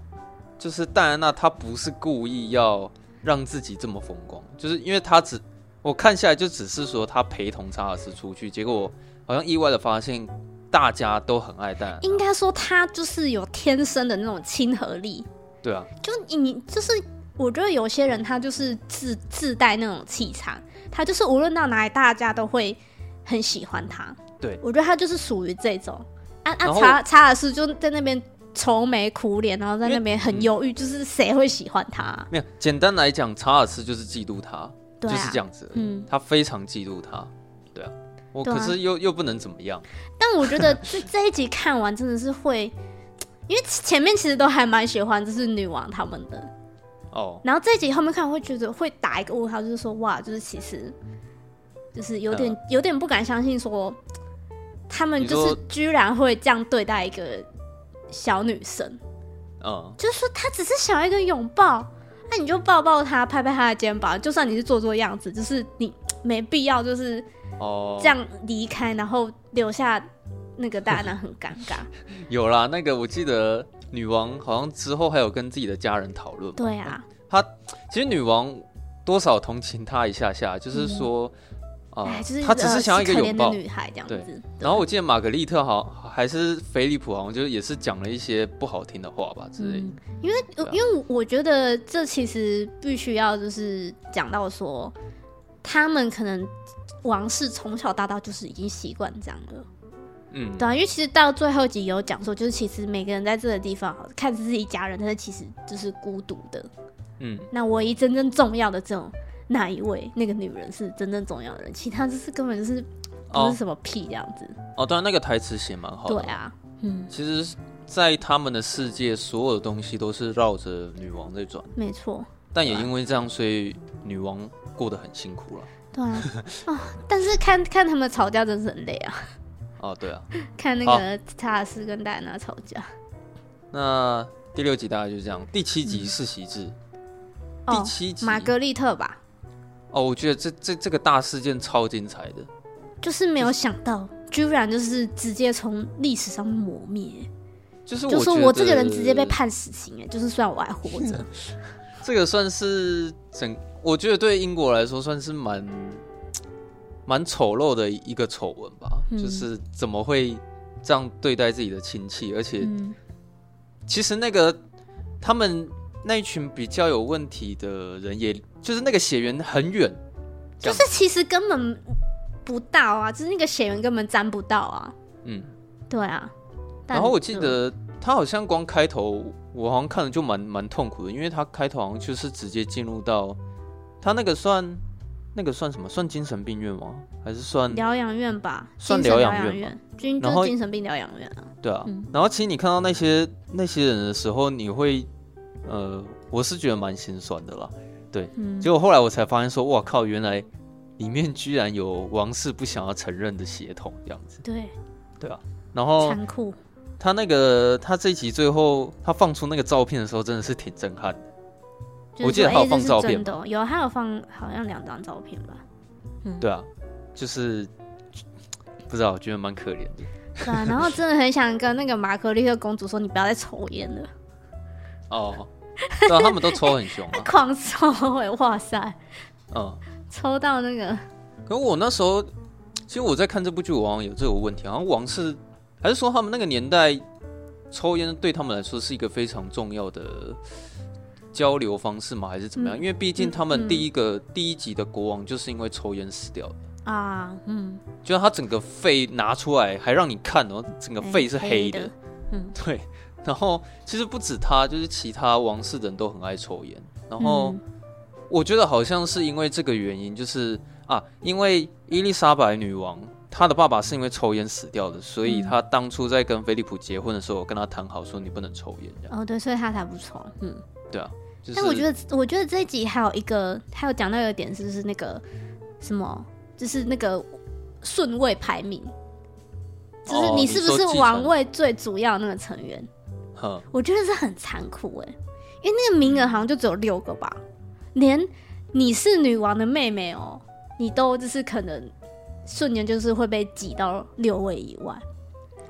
就是戴安娜她不是故意要让自己这么风光，就是因为她只我看下来就只是说她陪同查尔斯出去，结果好像意外的发现大家都很爱戴安娜。应该说她就是有天生的那种亲和力。对啊，就你就是。我觉得有些人他就是自自带那种气场，他就是无论到哪里，大家都会很喜欢他。对，我觉得他就是属于这种。啊啊，查查尔斯就在那边愁眉苦脸，然后在那边很忧郁，就是谁会喜欢他？没有，简单来讲，查尔斯就是嫉妒他，就是这样子。嗯，他非常嫉妒他。对啊，我可是又又不能怎么样。但我觉得这 这一集看完真的是会，因为前面其实都还蛮喜欢，就是女王他们的。哦，oh. 然后这一集后面看会觉得会打一个问号，就是说哇，就是其实就是有点、uh. 有点不敢相信，说他们就是居然会这样对待一个小女生，嗯，uh. 就是说她只是想要一个拥抱，那你就抱抱她，拍拍她的肩膀，就算你是做做样子，就是你没必要就是哦这样离开，然后留下那个戴安娜很尴尬。有啦，那个我记得。女王好像之后还有跟自己的家人讨论。对啊，她其实女王多少同情她一下下，就是说啊，她只是想要一个拥抱。女孩这样子。对。然后我记得玛格丽特好还是菲利普好像就是也是讲了一些不好听的话吧之类。因为因为我觉得这其实必须要就是讲到说，他们可能王室从小到大就是已经习惯这样了。嗯，对啊，因为其实到最后集有讲说，就是其实每个人在这个地方看着自己家人，但是其实就是孤独的。嗯，那唯一真正重要的这种那一位那个女人是真正重要的人，其他就是根本就是不是什么屁这样子。哦，当然那个台词写蛮好的。对啊，嗯，其实，在他们的世界，所有的东西都是绕着女王在转。没错。但也因为这样，所以女王过得很辛苦了。对啊，啊，但是看看他们吵架真是很累啊。哦，对啊，看那个查尔斯跟戴安娜吵架。那第六集大概就是这样，第七集世袭制，嗯、第七集玛格丽特吧。哦，我觉得这这这个大事件超精彩的，就是没有想到，居然就是直接从历史上抹灭，就是就是我这个人直接被判死刑，哎，就是虽然我还活着，这个算是整，我觉得对英国来说算是蛮。蛮丑陋的一个丑闻吧，嗯、就是怎么会这样对待自己的亲戚，而且、嗯、其实那个他们那一群比较有问题的人，也就是那个血缘很远，就是其实根本不到啊，就是那个血缘根本沾不到啊。嗯，对啊。然后我记得他好像光开头，我好像看了就蛮蛮痛苦的，因为他开头好像就是直接进入到他那个算。那个算什么？算精神病院吗？还是算疗养院吧？算疗养院，军就是精神病疗养院啊。对啊，嗯、然后其实你看到那些那些人的时候，你会呃，我是觉得蛮心酸的啦。对，嗯、结果后来我才发现说，哇靠，原来里面居然有王室不想要承认的血统这样子。对，对啊，然后残酷。他那个他这一集最后他放出那个照片的时候，真的是挺震撼的。我记得还有放照片，有还有放好像两张照片吧。嗯，对啊，就是不知道，我觉得蛮可怜的。对啊，然后真的很想跟那个玛格丽特公主说，你不要再抽烟了。哦，对啊，他们都抽很凶啊，狂抽哎，哇塞，嗯，抽到那个。可我那时候，其实我在看这部剧，我好像有这个问题，好像王室还是说他们那个年代抽烟对他们来说是一个非常重要的。交流方式吗？还是怎么样？嗯、因为毕竟他们第一个、嗯、第一集的国王就是因为抽烟死掉的啊。嗯，就是他整个肺拿出来还让你看哦，整个肺是黑的。黑的嗯，对。然后其实不止他，就是其他王室的人都很爱抽烟。然后我觉得好像是因为这个原因，就是啊，因为伊丽莎白女王她的爸爸是因为抽烟死掉的，所以她当初在跟菲利普结婚的时候，我跟他谈好说你不能抽烟。哦，对，所以他才不抽。嗯。对啊。就是、但我觉得，我觉得这一集还有一个，还有讲到一个点，就是那个什么，就是那个顺位排名，就是你是不是王位最主要那个成员？哦、我觉得是很残酷哎，因为那个名额好像就只有六个吧，连你是女王的妹妹哦，你都就是可能瞬间就是会被挤到六位以外。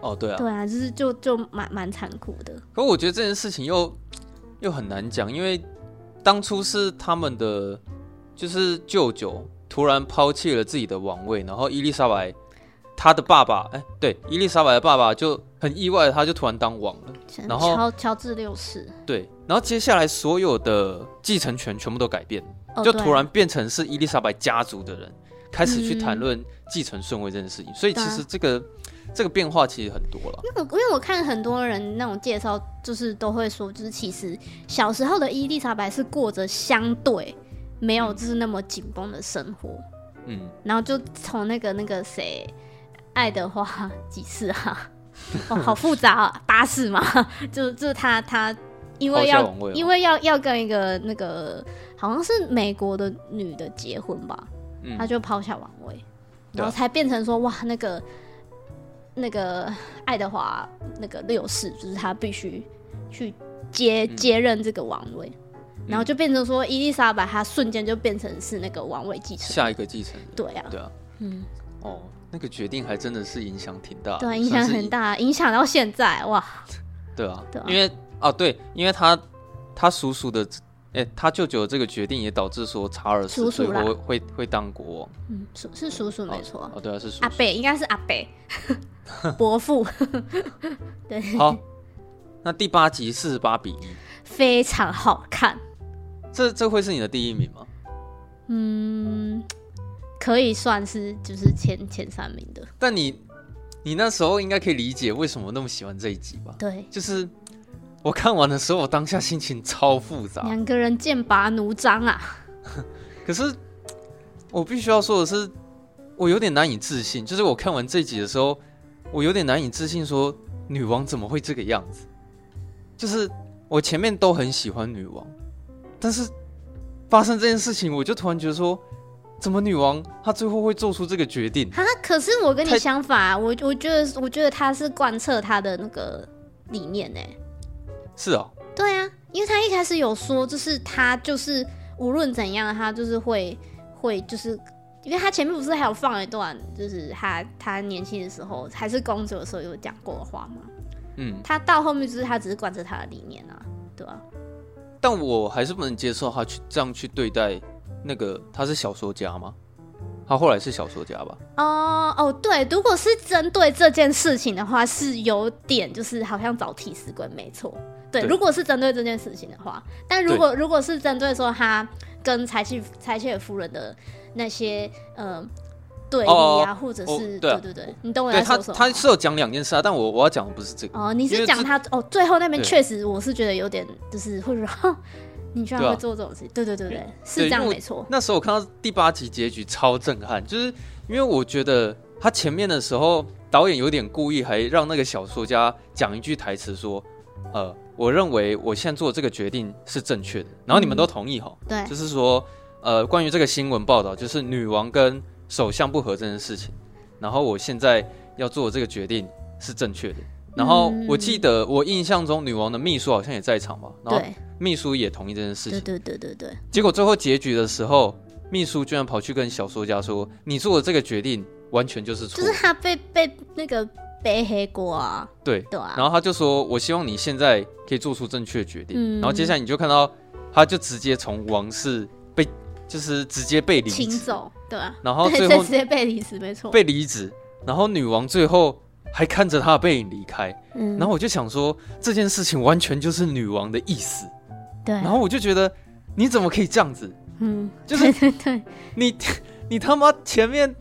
哦，对啊，对啊，就是就就蛮蛮残酷的。可我觉得这件事情又。又很难讲，因为当初是他们的，就是舅舅突然抛弃了自己的王位，然后伊丽莎白她的爸爸，哎，对，伊丽莎白的爸爸就很意外，他就突然当王了。然后乔乔治六世，对，然后接下来所有的继承权全部都改变，哦、就突然变成是伊丽莎白家族的人开始去谈论继承顺位这件事情，嗯、所以其实这个。这个变化其实很多了，因为我因为我看很多人那种介绍，就是都会说，就是其实小时候的伊丽莎白是过着相对没有就是那么紧绷的生活，嗯，然后就从那个那个谁爱德华几世啊，哦，好复杂啊，巴士嘛，就就是他他因为要因为要要跟一个那个好像是美国的女的结婚吧，嗯，他就抛下王位，然后才变成说哇那个。那个爱德华那个六世，就是他必须去接接任这个王位，嗯、然后就变成说伊丽莎白，她瞬间就变成是那个王位继承下一个继承人。对啊，对啊，嗯，哦，那个决定还真的是影响挺大的，对，影响很大，影响到现在哇。对啊，对啊，因为啊对，因为他他叔叔的哎，他舅舅的这个决定也导致说查尔斯最后会会会当国王。嗯，叔是叔叔没错。哦，对啊，是叔叔。阿伯应该是阿伯。伯父，对，好，那第八集四十八比一，非常好看。这这会是你的第一名吗？嗯，可以算是就是前前三名的。但你你那时候应该可以理解为什么那么喜欢这一集吧？对，就是我看完的时候，我当下心情超复杂，两个人剑拔弩张啊。可是我必须要说的是，我有点难以置信，就是我看完这一集的时候。我有点难以置信，说女王怎么会这个样子？就是我前面都很喜欢女王，但是发生这件事情，我就突然觉得说，怎么女王她最后会做出这个决定？哈！可是我跟你相反啊，我我觉得我觉得她是贯彻她的那个理念呢。是哦。对啊，因为她一开始有说，就是她就是无论怎样，她就是会会就是。因为她前面不是还有放一段，就是她她年轻的时候还是公主的时候有讲过的话吗？嗯，她到后面就是她只是贯彻她的理念啊，对吧？但我还是不能接受她去这样去对待那个他是小说家吗？他后来是小说家吧？哦哦，对，如果是针对这件事情的话，是有点就是好像找替死鬼，没错。对，对如果是针对这件事情的话，但如果如果是针对说他跟柴契柴契尔夫人的。那些呃对立啊，或者是对对对，你懂我在说什么？他是有讲两件事啊，但我我要讲的不是这个哦。你是讲他哦，最后那边确实我是觉得有点，就是会说你居然会做这种事情，对对对对，是这样没错。那时候我看到第八集结局超震撼，就是因为我觉得他前面的时候导演有点故意，还让那个小说家讲一句台词说：“呃，我认为我现在做这个决定是正确的。”然后你们都同意哈？对，就是说。呃，关于这个新闻报道，就是女王跟首相不和这件事情，然后我现在要做这个决定是正确的。然后我记得我印象中女王的秘书好像也在场吧，然后秘书也同意这件事情。对对对对对。结果最后结局的时候，秘书居然跑去跟小说家说：“你做的这个决定完全就是错。”就是他被被那个背黑锅啊。对对啊。然后他就说：“我希望你现在可以做出正确的决定。”嗯。然后接下来你就看到，他就直接从王室被。就是直接被离职，走，对啊，然后最后 直接被离职，没错，被离职，然后女王最后还看着他的背影离开，嗯，然后我就想说这件事情完全就是女王的意思，对，然后我就觉得你怎么可以这样子，嗯，就是 对，对，对，你 你他妈前面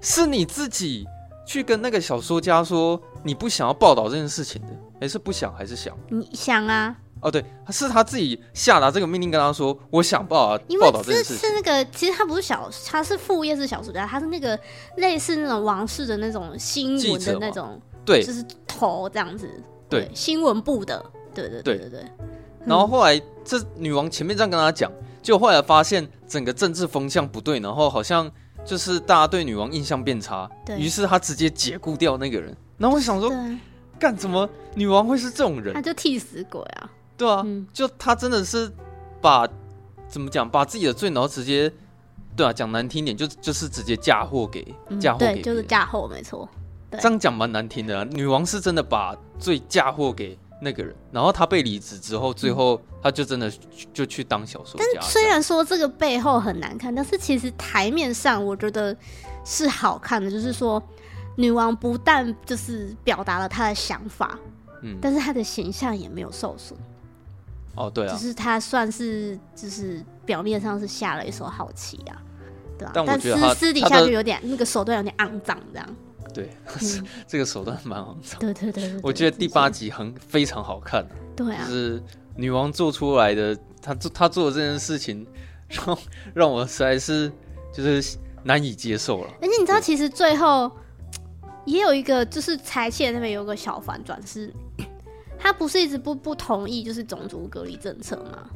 是你自己去跟那个小说家说你不想要报道这件事情的，还是不想还是想？你想啊。哦，对，是他自己下达这个命令，跟他说：“我想报啊报道这件事情。”是那个，其实他不是小，他是副业是小说家，他是那个类似那种王室的那种新闻的那种，对，就是头这样子，对，新闻部的，对对对对对。然后后来这女王前面这样跟他讲，结果后来发现整个政治风向不对，然后好像就是大家对女王印象变差，于是他直接解雇掉那个人。然后我想说，干怎么女王会是这种人？他就替死鬼啊！对啊，嗯、就他真的是把怎么讲，把自己的罪，然后直接对啊，讲难听点，就就是直接嫁祸给嫁祸给、嗯，对，就是嫁祸，没错。这样讲蛮难听的、啊，女王是真的把罪嫁祸给那个人，然后他被离职之后，最后他就真的就去当小说家。但虽然说这个背后很难看，但是其实台面上我觉得是好看的，就是说女王不但就是表达了她的想法，嗯，但是她的形象也没有受损。哦，对啊，就是他算是就是表面上是下了一手好棋啊，对啊，但我觉得私私底下就有点那个手段有点肮脏这样。对，嗯、这个手段蛮肮脏。对对，对对对，我觉得第八集很非常好看。对啊，就是女王做出来的，她做她做的这件事情，让让我实在是就是难以接受了。而且你知道，其实最后 也有一个，就是裁切那边有个小反转是。他不是一直不不同意就是种族隔离政策吗？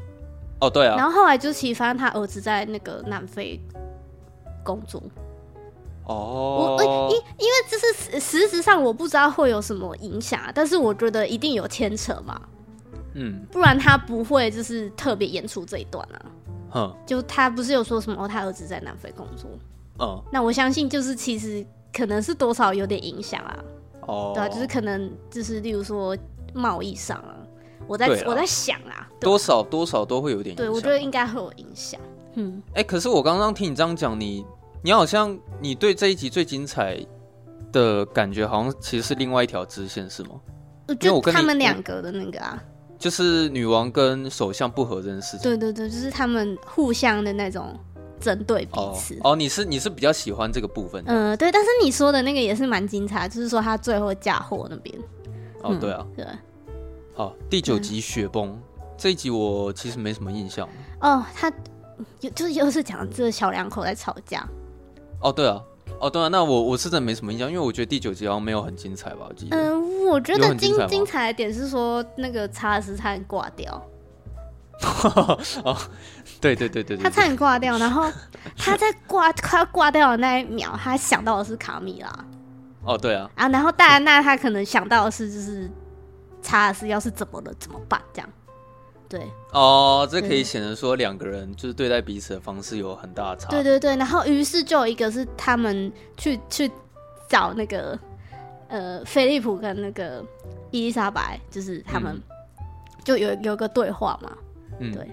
哦，对啊。然后后来就其实发现他儿子在那个南非工作。哦。我因因为这是实质上我不知道会有什么影响，但是我觉得一定有牵扯嘛。嗯。不然他不会就是特别演出这一段啊。哼。就他不是有说什么？哦，他儿子在南非工作。嗯。那我相信就是其实可能是多少有点影响啊。哦。对啊，就是可能就是例如说。贸易上啊，我在我在想啊，多少多少都会有点影响。对，我觉得应该会有影响。嗯，哎、欸，可是我刚刚听你这样讲，你你好像你对这一集最精彩的感觉，好像其实是另外一条支线，是吗？我觉得他们两个的那个啊，就是女王跟首相不和这件事情。对对对，就是他们互相的那种针对彼此。哦，哦，你是你是比较喜欢这个部分？嗯、呃，对。但是你说的那个也是蛮精彩，就是说他最后嫁祸那边。哦，对啊，对。好，第九集雪崩这一集我其实没什么印象。哦，他有就是又是讲这小两口在吵架。哦，对啊，哦对啊，那我我是真的没什么印象，因为我觉得第九集好像没有很精彩吧？我记得。嗯，我觉得精精彩的点是说那个查尔斯差点挂掉。哦，对对对对，他差点挂掉，然后他在挂 快要挂掉的那一秒，他想到的是卡米拉。哦，对啊。啊，然后戴安娜她可能想到的是就是。查尔斯要是怎么了怎么办？这样，对哦，这可以显得说两个人就是对待彼此的方式有很大的差。对对对，然后于是就有一个是他们去去找那个呃菲利普跟那个伊丽莎白，就是他们就有有个对话嘛。嗯，对。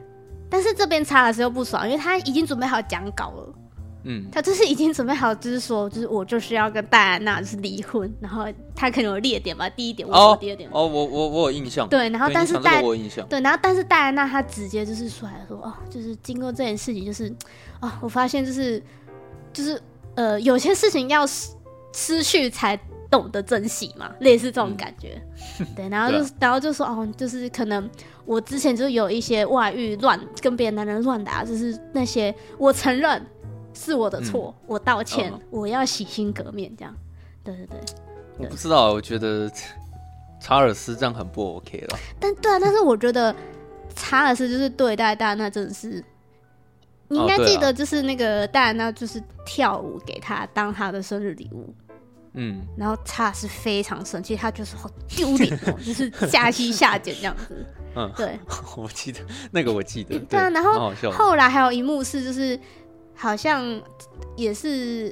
但是这边查尔斯又不爽，因为他已经准备好讲稿了。嗯，他就是已经准备好，就是说，就是我就是要跟戴安娜就是离婚，然后他可能有列点吧，第一点，我说第二点。哦，我我我有印象。对，然后但是戴，我有印象。对，然后但是戴安娜她直接就是出来说，哦，就是经过这件事情，就是，哦，我发现就是，就是呃，有些事情要失失去才懂得珍惜嘛，类似这种感觉。嗯、对，然后就然后就说，哦，就是可能我之前就有一些外遇乱跟别的男人乱打，就是那些我承认。是我的错，嗯、我道歉，哦、我要洗心革面，这样，对对对。我不知道，我觉得 查尔斯这样很不 OK 了。但对啊，但是我觉得查尔斯就是对待戴安娜真的是，你应该记得，就是那个戴安娜就是跳舞给他当他的生日礼物，嗯，然后查尔斯非常生气，他就是好丢脸哦，就是下妻下贱这样子。嗯，对，我记得那个我记得，对啊，然后后来还有一幕是就是。好像也是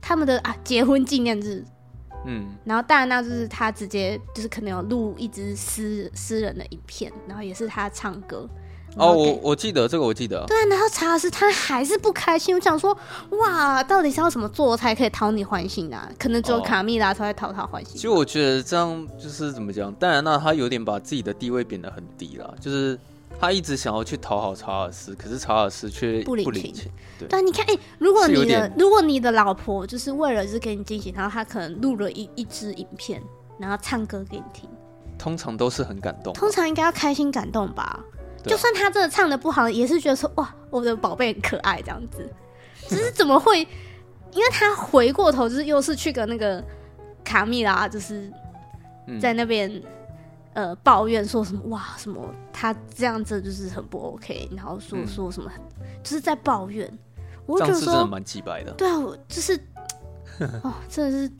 他们的啊结婚纪念日，嗯，然后戴安娜就是他直接就是可能有录一支私私人的影片，然后也是他唱歌。哦，我我记得这个，我记得。对啊，然后查尔斯他还是不开心，我想说，哇，到底是要怎么做才可以讨你欢心啊？可能只有卡蜜拉才会讨他欢心。其实我觉得这样就是怎么讲，戴安娜她有点把自己的地位贬得很低了，就是。他一直想要去讨好查尔斯，可是查尔斯却不领情。对，但，你看，哎、欸，如果你的如果你的老婆就是为了是给你惊喜，然后他可能录了一一支影片，然后唱歌给你听，通常都是很感动。通常应该要开心感动吧？啊、就算他真的唱的不好，也是觉得说哇，我的宝贝很可爱这样子。只是怎么会？因为他回过头就是又是去跟那个卡蜜拉，就是在那边。呃抱怨说什么哇什么他这样子就是很不 OK，然后说、嗯、说什么就是在抱怨。我觉得说真的蛮鸡掰的。对啊，我就是 哦，真的是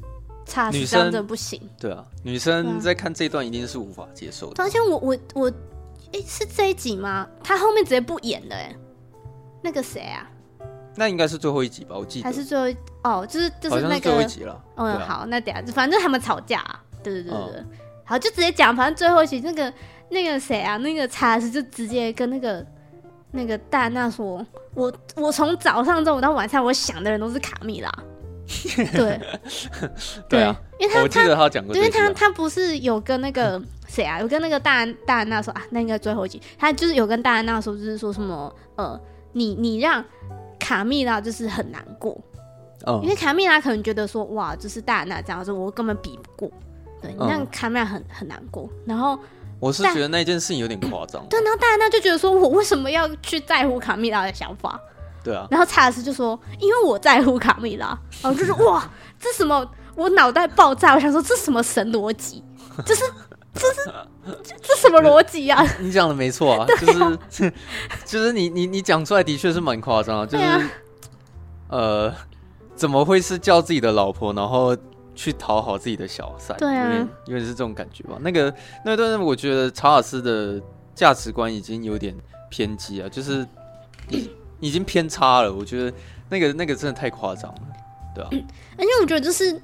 差女生真的不行。对啊，女生在看这一段一定是无法接受的。而且我我我，哎、欸，是这一集吗？他后面直接不演了，哎，那个谁啊？那应该是最后一集吧，我记得还是最后一哦，就是就是那个最后一集了。嗯，好，那等下反正他们吵架，对对对对，嗯、好，就直接讲，反正最后一集那个那个谁啊，那个查斯就直接跟那个那个戴安娜说，我我从早上中午到晚上，我想的人都是卡蜜拉。对 对啊，因为他我记得他讲过，因为他他不是有跟那个谁啊，有跟那个戴安戴安娜说啊，那应该最后一集，他就是有跟戴安娜说，就是说什么呃，你你让。卡蜜拉就是很难过，哦，因为卡蜜拉可能觉得说，哇，就是戴安娜这样子，我根本比不过，对，那、嗯、卡米拉很很难过。然后我是觉得那件事情有点夸张，对，然后戴安娜就觉得说，我为什么要去在乎卡米拉的想法？对啊，然后查尔斯就说，因为我在乎卡米拉，然后就说，哇，这什么？我脑袋爆炸，我想说，这什么神逻辑？就是。这是这，这什么逻辑啊？你讲的没错啊，就是 就是你你你讲出来的确是蛮夸张的，就是、啊、呃，怎么会是叫自己的老婆，然后去讨好自己的小三？对啊，因为是这种感觉吧。那个那段我觉得查尔斯的价值观已经有点偏激啊，就是已已经偏差了。我觉得那个那个真的太夸张了，对啊。而且我觉得就是。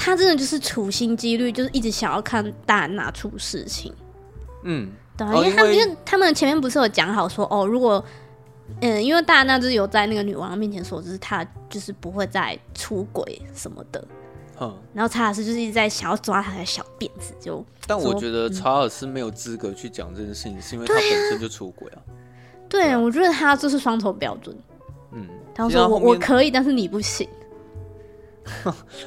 他真的就是处心积虑，就是一直想要看大安娜出事情。嗯，对，因为他们因为他们前面不是有讲好说哦，如果嗯，因为大安娜就是有在那个女王面前说，就是他就是不会再出轨什么的。嗯，然后查尔斯就是一直在想要抓他的小辫子，就但我觉得查尔斯没有资格去讲这件事情，是因为他本身就出轨啊。对，对啊，我觉得他就是双重标准。嗯，他说我我可以，但是你不行。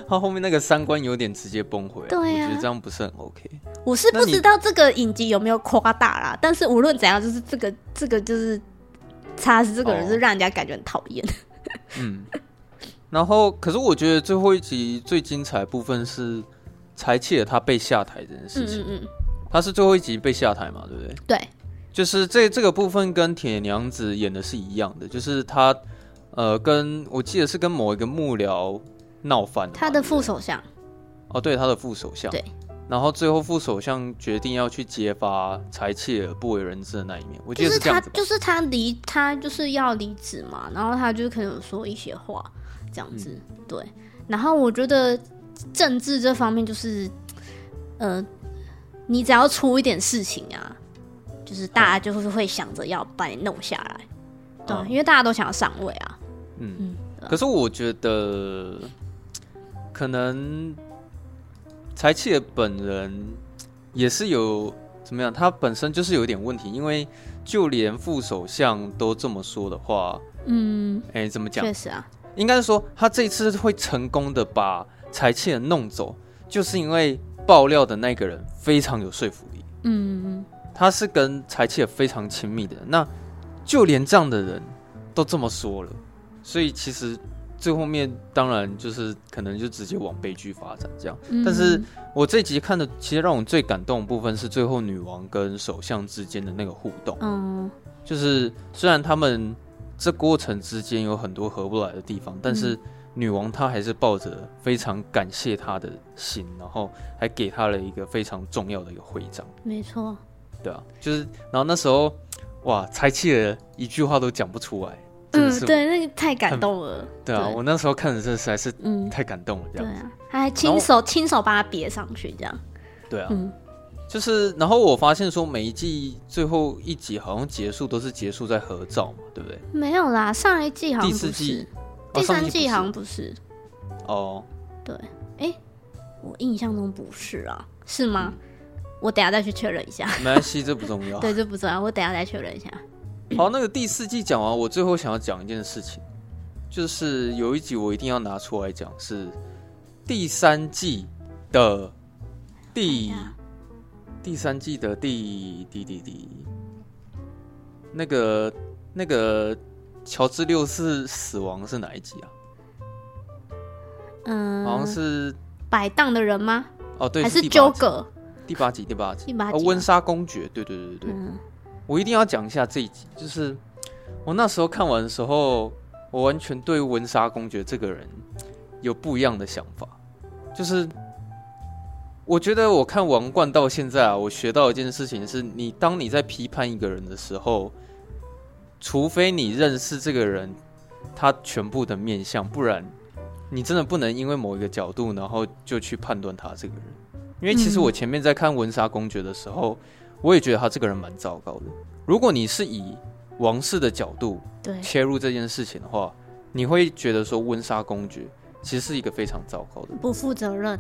他后面那个三观有点直接崩溃，对、啊，我觉得这样不是很 OK。我是不知道这个影集有没有夸大啦，但是无论怎样，就是这个这个就是查尔斯这个人是让人家感觉很讨厌。哦、嗯，然后可是我觉得最后一集最精彩的部分是柴契尔他被下台这件事情。嗯，嗯嗯，他是最后一集被下台嘛，对不对？对，就是这这个部分跟铁娘子演的是一样的，就是他呃，跟我记得是跟某一个幕僚。闹翻了，他的副首相，哦，对，他的副首相，对，然后最后副首相决定要去揭发柴契尔不为人知的那一面，我觉得是这样子，就是他离他就是要离职嘛，然后他就可能有说一些话这样子，嗯、对，然后我觉得政治这方面就是，呃，你只要出一点事情啊，就是大家就是会想着要把你弄下来，嗯、对，因为大家都想要上位啊，嗯，嗯可是我觉得。可能柴契尔本人也是有怎么样？他本身就是有点问题，因为就连副首相都这么说的话，嗯，哎、欸，怎么讲？确实啊，应该是说他这一次会成功的把柴契人弄走，就是因为爆料的那个人非常有说服力。嗯，他是跟柴契尔非常亲密的人，那就连这样的人都这么说了，所以其实。最后面当然就是可能就直接往悲剧发展这样，嗯、但是我这集看的其实让我最感动的部分是最后女王跟首相之间的那个互动，嗯，就是虽然他们这过程之间有很多合不来的地方，但是女王她还是抱着非常感谢他的心，然后还给他了一个非常重要的一个徽章，没错，对啊，就是然后那时候哇，柴契尔一句话都讲不出来。嗯，对，那个太感动了。对啊，对我那时候看的这实在是太感动了，这样子。对啊，他还亲手亲手把它别上去，这样。对啊，嗯，就是然后我发现说每一季最后一集好像结束都是结束在合照嘛，对不对？没有啦，上一季好像不是，第四季，第三季好像不是。哦，对，哎，我印象中不是啊，是吗？我等下再去确认一下。没关系，这不重要。对，这不重要，我等下再确认一下。好，那个第四季讲完，我最后想要讲一件事情，就是有一集我一定要拿出来讲，是第三季的第第三季的第第第第那个那个乔治六世死亡是哪一集啊？嗯，好像是摆荡的人吗？哦，对，还是纠葛？第八集，第八集，第八集，温莎公爵，对对对对对，嗯、我一定要讲一下这一集，就是我那时候看完的时候，我完全对温莎公爵这个人有不一样的想法，就是我觉得我看《王冠》到现在啊，我学到一件事情是，你当你在批判一个人的时候，除非你认识这个人他全部的面相，不然你真的不能因为某一个角度，然后就去判断他这个人。因为其实我前面在看温莎公爵的时候，我也觉得他这个人蛮糟糕的。如果你是以王室的角度切入这件事情的话，你会觉得说温莎公爵其实是一个非常糟糕的、不负责任。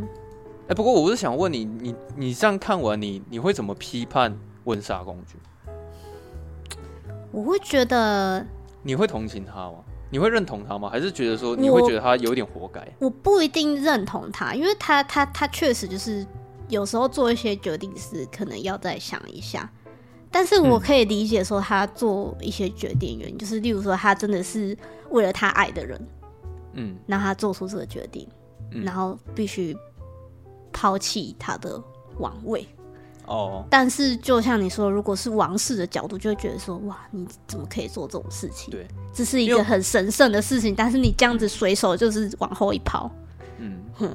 哎，不过我是想问你，你你这样看完，你你会怎么批判温莎公爵？我会觉得你会同情他吗？你会认同他吗？还是觉得说你会觉得他有点活该？我不一定认同他，因为他他他确实就是。有时候做一些决定是可能要再想一下，但是我可以理解说他做一些决定原因，嗯、就是例如说他真的是为了他爱的人，嗯，那他做出这个决定，嗯、然后必须抛弃他的王位。哦，但是就像你说，如果是王室的角度，就会觉得说，哇，你怎么可以做这种事情？对，这是一个很神圣的事情，但是你这样子随手就是往后一抛，嗯哼。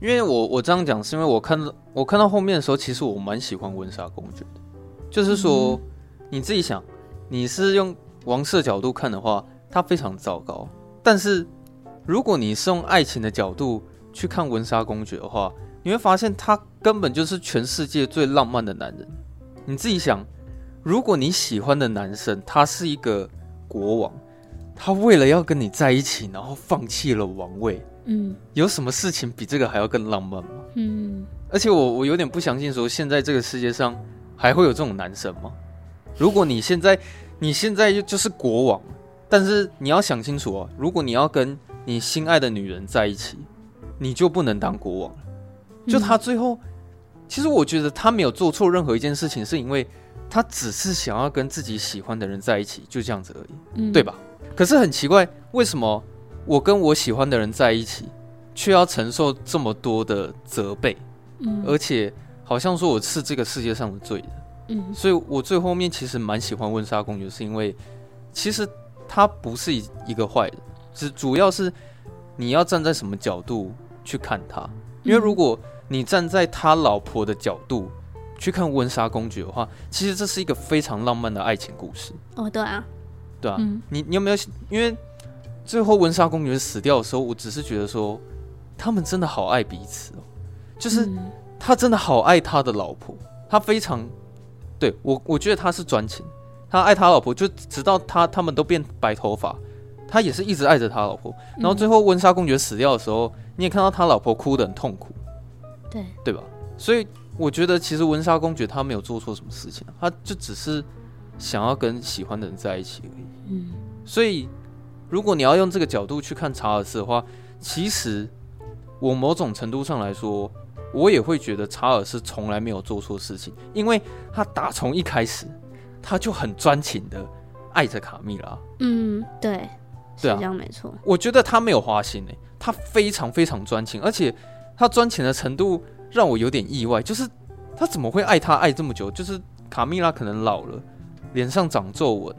因为我我这样讲是因为我看到我看到后面的时候，其实我蛮喜欢温莎公爵的。就是说，你自己想，你是用王室的角度看的话，他非常糟糕。但是如果你是用爱情的角度去看温莎公爵的话，你会发现他根本就是全世界最浪漫的男人。你自己想，如果你喜欢的男生他是一个国王，他为了要跟你在一起，然后放弃了王位。嗯，有什么事情比这个还要更浪漫吗？嗯，而且我我有点不相信，说现在这个世界上还会有这种男生吗？如果你现在你现在就是国王，但是你要想清楚啊，如果你要跟你心爱的女人在一起，你就不能当国王了。就他最后，其实我觉得他没有做错任何一件事情，是因为他只是想要跟自己喜欢的人在一起，就这样子而已，嗯，对吧？可是很奇怪，为什么？我跟我喜欢的人在一起，却要承受这么多的责备，嗯，而且好像说我是这个世界上的罪人，嗯，所以我最后面其实蛮喜欢温莎公爵，是因为其实他不是一个坏人，只主要是你要站在什么角度去看他，因为如果你站在他老婆的角度去看温莎公爵的话，其实这是一个非常浪漫的爱情故事。哦，对啊，对啊，嗯，你你有没有因为？最后温莎公爵死掉的时候，我只是觉得说，他们真的好爱彼此哦，就是他真的好爱他的老婆，他非常对我，我觉得他是专情，他爱他老婆，就直到他他们都变白头发，他也是一直爱着他老婆。然后最后温莎公爵死掉的时候，你也看到他老婆哭得很痛苦，对对吧？所以我觉得其实温莎公爵他没有做错什么事情，他就只是想要跟喜欢的人在一起而已。嗯，所以。如果你要用这个角度去看查尔斯的话，其实我某种程度上来说，我也会觉得查尔斯从来没有做错事情，因为他打从一开始他就很专情的爱着卡蜜拉。嗯，对，对啊，这样没错。我觉得他没有花心诶，他非常非常专情，而且他专情的程度让我有点意外，就是他怎么会爱他爱这么久？就是卡蜜拉可能老了，脸上长皱纹。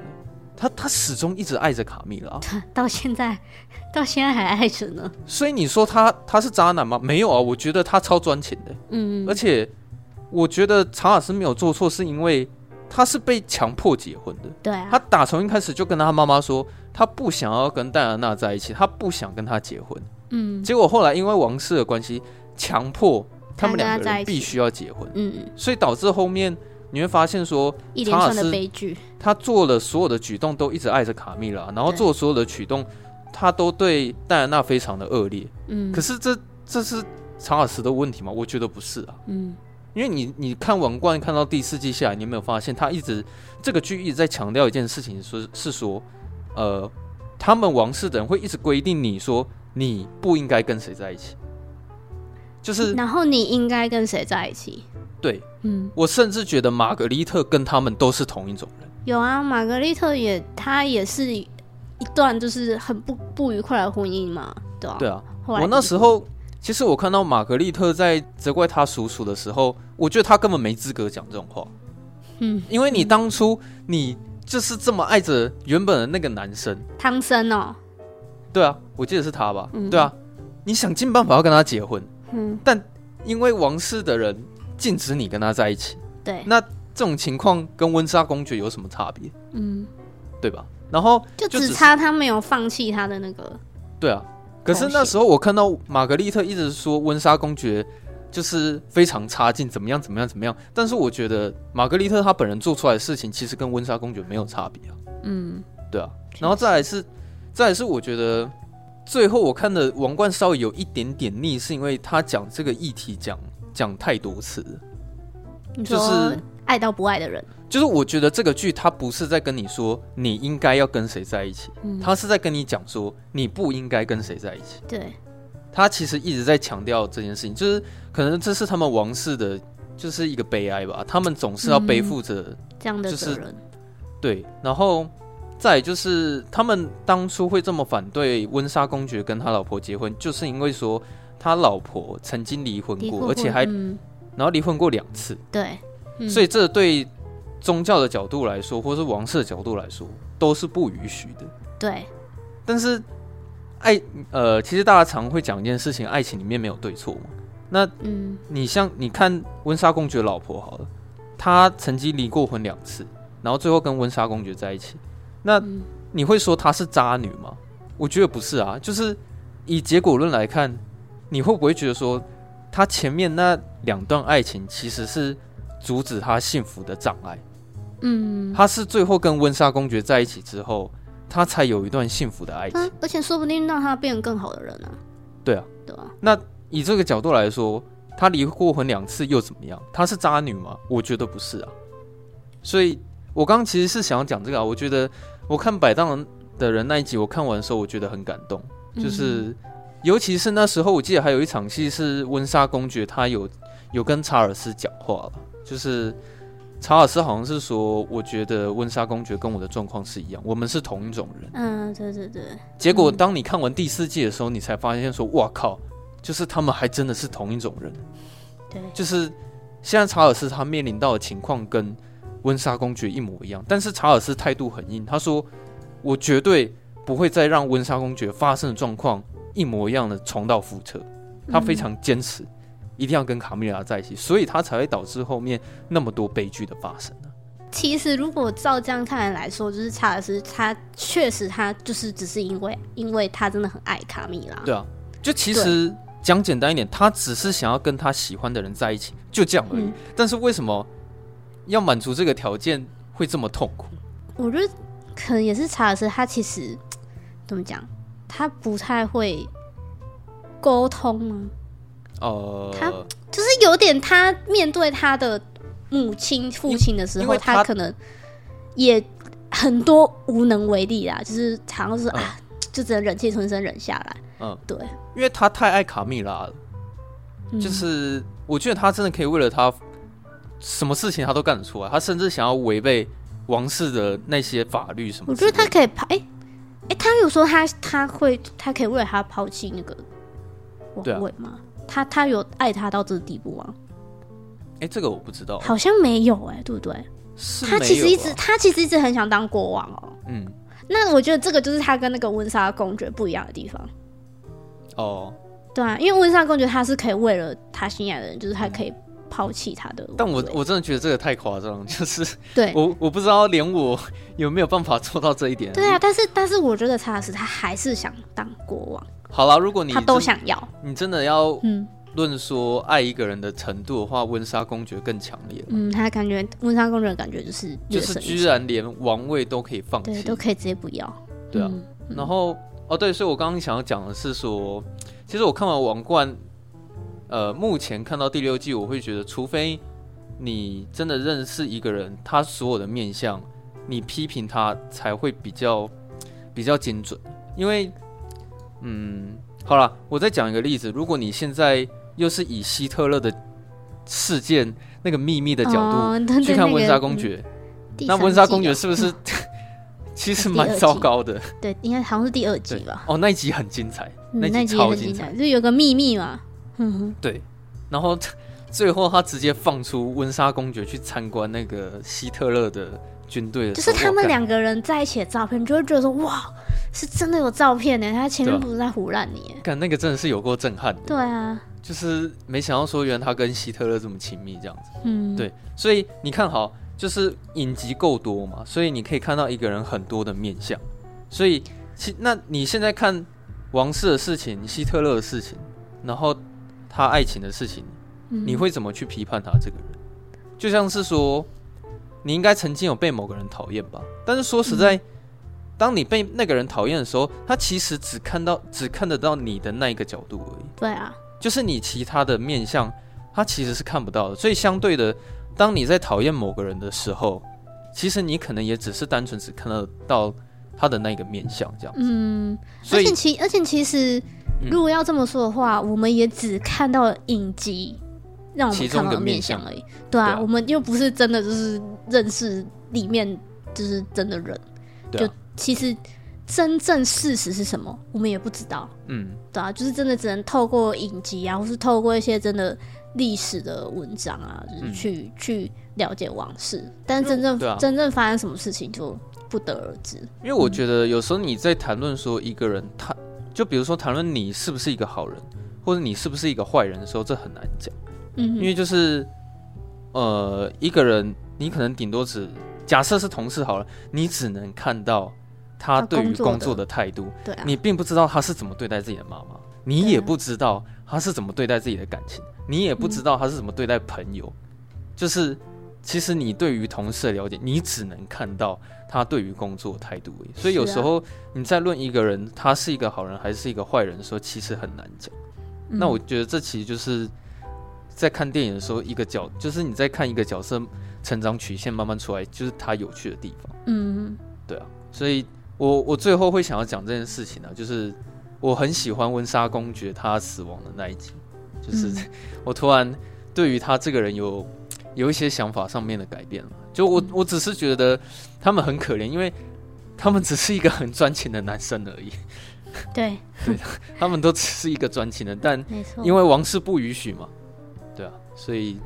他他始终一直爱着卡蜜拉，到现在，到现在还爱着呢。所以你说他他是渣男吗？没有啊，我觉得他超专情的。嗯，而且我觉得查尔斯没有做错，是因为他是被强迫结婚的。对啊，他打从一开始就跟他妈妈说，他不想要跟戴安娜在一起，他不想跟他结婚。嗯，结果后来因为王室的关系，强迫他们两个人必须要结婚。嗯，所以导致后面。你会发现说，查尔斯他做了所有的举动都一直爱着卡蜜拉，然后做所有的举动，他都对戴安娜非常的恶劣。嗯，可是这这是查尔斯的问题吗？我觉得不是啊。嗯，因为你你看《王冠》看到第四季下来，你有没有发现他一直这个剧一直在强调一件事情，说是说，呃，他们王室的人会一直规定你说你不应该跟谁在一起，就是然后你应该跟谁在一起。对，嗯，我甚至觉得玛格丽特跟他们都是同一种人。有啊，玛格丽特也，他也是一段就是很不不愉快的婚姻嘛，对啊。对啊，我那时候其实我看到玛格丽特在责怪他叔叔的时候，我觉得他根本没资格讲这种话。嗯，因为你当初你就是这么爱着原本的那个男生汤森哦。对啊，我记得是他吧？嗯、对啊，你想尽办法要跟他结婚，嗯，但因为王室的人禁止你跟他在一起，对，那这种情况跟温莎公爵有什么差别？嗯，对吧？然后就只差他没有放弃他的那个，对啊。可是那时候我看到玛格丽特一直说温莎公爵就是非常差劲，怎么样怎么样怎么样。但是我觉得玛格丽特她本人做出来的事情其实跟温莎公爵没有差别啊。嗯，对啊。然后再来是，再来是我觉得最后我看的王冠稍微有一点点腻，是因为他讲这个议题讲讲太多次了，就是爱到不爱的人。就是我觉得这个剧他不是在跟你说你应该要跟谁在一起，嗯，它是在跟你讲说你不应该跟谁在一起。对，他其实一直在强调这件事情，就是可能这是他们王室的，就是一个悲哀吧。他们总是要背负着这样的责任。对，然后再就是他们当初会这么反对温莎公爵跟他老婆结婚，就是因为说他老婆曾经离婚过，而且还然后离婚过两次。对，所以这对。宗教的角度来说，或是王室的角度来说，都是不允许的。对，但是爱呃，其实大家常会讲一件事情：爱情里面没有对错嘛。那嗯，你像你看温莎公爵老婆好了，她曾经离过婚两次，然后最后跟温莎公爵在一起。那你会说她是渣女吗？我觉得不是啊。就是以结果论来看，你会不会觉得说，她前面那两段爱情其实是阻止她幸福的障碍？嗯，她是最后跟温莎公爵在一起之后，她才有一段幸福的爱情，啊、而且说不定让她变更好的人呢、啊。对啊，对啊。那以这个角度来说，她离过婚两次又怎么样？她是渣女吗？我觉得不是啊。所以我刚刚其实是想要讲这个啊。我觉得我看摆荡的人那一集，我看完的时候，我觉得很感动。就是、嗯、尤其是那时候，我记得还有一场戏是温莎公爵他有有跟查尔斯讲话了，就是。查尔斯好像是说，我觉得温莎公爵跟我的状况是一样，我们是同一种人。嗯，对对对。结果当你看完第四季的时候，你才发现说，哇靠，就是他们还真的是同一种人。对，就是现在查尔斯他面临到的情况跟温莎公爵一模一样，但是查尔斯态度很硬，他说我绝对不会再让温莎公爵发生的状况一模一样的重蹈覆辙，他非常坚持。嗯一定要跟卡米拉在一起，所以他才会导致后面那么多悲剧的发生呢。其实，如果照这样看来说，就是查尔斯他确实他就是只是因为，因为他真的很爱卡米拉。对啊，就其实讲简单一点，他只是想要跟他喜欢的人在一起，就这样而已。嗯。但是为什么要满足这个条件会这么痛苦？我觉得可能也是查尔斯他其实怎么讲，他不太会沟通吗？哦、呃，他就是有点，他面对他的母亲、父亲的时候他，他可能也很多无能为力啦，就是常常是、嗯、啊，就只能忍气吞声忍下来。嗯，对，因为他太爱卡蜜拉了，嗯、就是我觉得他真的可以为了他，什么事情他都干得出来，他甚至想要违背王室的那些法律什么。我觉得他可以抛，哎、欸、哎、欸，他有说他他会，他可以为了他抛弃那个王位吗？他他有爱他到这个地步吗？哎、欸，这个我不知道，好像没有哎、欸，对不对？他其实一直他其实一直很想当国王哦。嗯，那我觉得这个就是他跟那个温莎公爵不一样的地方。哦，对啊，因为温莎公爵他是可以为了他心爱的人，就是他可以抛弃他的。但我我真的觉得这个太夸张，就是对我我不知道连我有没有办法做到这一点。对啊，但是但是我觉得查尔斯他还是想当国王。好了，如果你他都想要，你真的要嗯论说爱一个人的程度的话，温莎公爵更强烈。嗯，他感觉温莎公爵的感觉就是就是居然连王位都可以放弃，对，都可以直接不要。对啊，嗯、然后哦对，所以我刚刚想要讲的是说，其实我看完《王冠》，呃，目前看到第六季，我会觉得，除非你真的认识一个人，他所有的面相，你批评他才会比较比较精准，因为。嗯，好了，我再讲一个例子。如果你现在又是以希特勒的事件那个秘密的角度去看温莎公爵，那温莎公爵是不是 其实蛮糟糕的？对，应该好像是第二集吧。哦，那一集很精彩，那一集超精彩，就有个秘密嘛。嗯哼，对，然后 最后他直接放出温莎公爵去参观那个希特勒的军队的，就是他们两个人在一起的照片，就会觉得说哇，是真的有照片呢，他前面不是在胡乱你。看那个真的是有过震撼的。对啊，就是没想到说原来他跟希特勒这么亲密这样子。嗯，对，所以你看好，就是影集够多嘛，所以你可以看到一个人很多的面相。所以其那你现在看王室的事情、希特勒的事情，然后他爱情的事情，你会怎么去批判他这个人？就像是说。你应该曾经有被某个人讨厌吧？但是说实在，当你被那个人讨厌的时候，他其实只看到、只看得到你的那一个角度而已。对啊，就是你其他的面相，他其实是看不到的。所以相对的，当你在讨厌某个人的时候，其实你可能也只是单纯只看得到他的那个面相这样子。嗯，而且其而且其实，如果要这么说的话，我们也只看到影集。让我们看到的面相而已，对啊，我们又不是真的就是认识里面就是真的人，就其实真正事实是什么，我们也不知道，嗯，对啊，就是真的只能透过影集啊，或是透过一些真的历史的文章啊，就是去去了解往事，但是真正真正发生什么事情就不得而知。因为我觉得有时候你在谈论说一个人，他就比如说谈论你是不是一个好人，或者你是不是一个坏人的时候，这很难讲。嗯，因为就是，呃，一个人你可能顶多只假设是同事好了，你只能看到他对于工作的态度，对啊，你并不知道他是怎么对待自己的妈妈，你也不知道他是怎么对待自己的感情，你也不知道他是怎么对待朋友，就是其实你对于同事的了解，你只能看到他对于工作的态度所以有时候你在论一个人他是一个好人还是一个坏人的时候，其实很难讲。那我觉得这其实就是。在看电影的时候，一个角就是你在看一个角色成长曲线慢慢出来，就是他有趣的地方。嗯，对啊，所以我我最后会想要讲这件事情呢、啊，就是我很喜欢温莎公爵他死亡的那一集，就是 我突然对于他这个人有有一些想法上面的改变了。就我我只是觉得他们很可怜，因为他们只是一个很专情的男生而已。对，对，他们都只是一个专情的，但因为王室不允许嘛。对啊，所以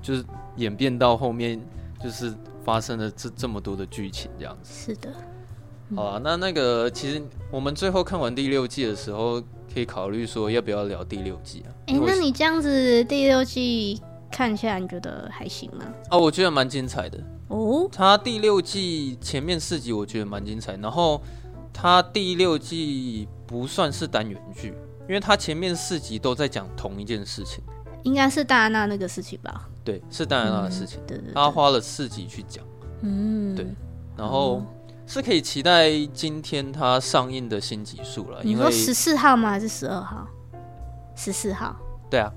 就是演变到后面，就是发生了这这么多的剧情这样子。是的，好啊，那那个其实我们最后看完第六季的时候，可以考虑说要不要聊第六季啊？哎、欸，那你这样子第六季看起来，你觉得还行吗？哦，我觉得蛮精彩的哦。他第六季前面四集我觉得蛮精彩，然后他第六季不算是单元剧，因为他前面四集都在讲同一件事情。应该是戴安娜那个事情吧？对，是戴安娜的事情。嗯、对，对对，他花了四集去讲。嗯，对。然后是可以期待今天他上映的新集数了。因为十四号吗？还是十二号？十四号。对啊，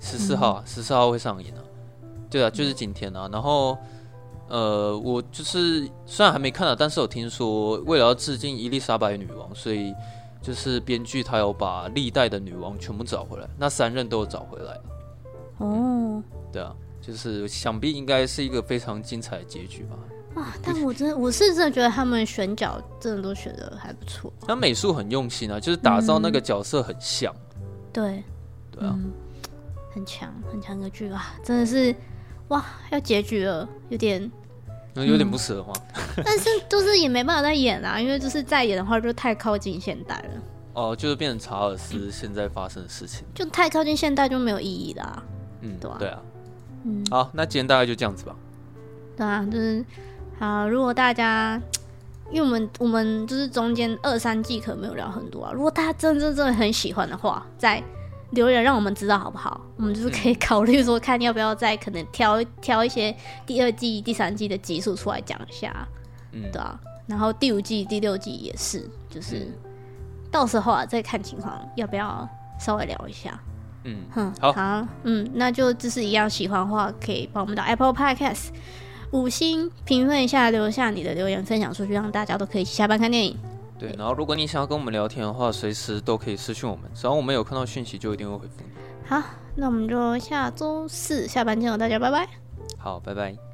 十四号，十四号会上映啊。对啊，就是今天啊。然后，呃，我就是虽然还没看到，但是我听说为了要致敬伊丽莎白女王，所以就是编剧他有把历代的女王全部找回来，那三任都有找回来。哦，对啊，就是想必应该是一个非常精彩的结局吧。啊，但我真的我是真的觉得他们选角真的都选的还不错。那美术很用心啊，就是打造那个角色很像。嗯、对，对啊，嗯、很强很强的剧啊，真的是哇，要结局了，有点有点不舍得慌。但是就是也没办法再演啊，因为就是再演的话就太靠近现代了。哦，就是变成查尔斯现在发生的事情，就太靠近现代就没有意义啦。嗯，对啊，对啊，嗯，好，那今天大概就这样子吧。对啊，就是好。如果大家，因为我们我们就是中间二三季可能没有聊很多啊。如果大家真真真的很喜欢的话，再留言让我们知道好不好？我们就是可以考虑说，看要不要再可能挑挑一些第二季、第三季的集数出来讲一下。嗯，对啊。然后第五季、第六季也是，就是到时候啊再看情况，要不要稍微聊一下。嗯，哼，好，好，嗯，那就就是一样，喜欢的话可以帮我们到 Apple Podcast 五星评论一下，留下你的留言，分享出去，让大家都可以下班看电影。对，然后如果你想要跟我们聊天的话，随时都可以私讯我们，只要我们有看到讯息，就一定会回复你。好，那我们就下周四下班见了，大家拜拜。好，拜拜。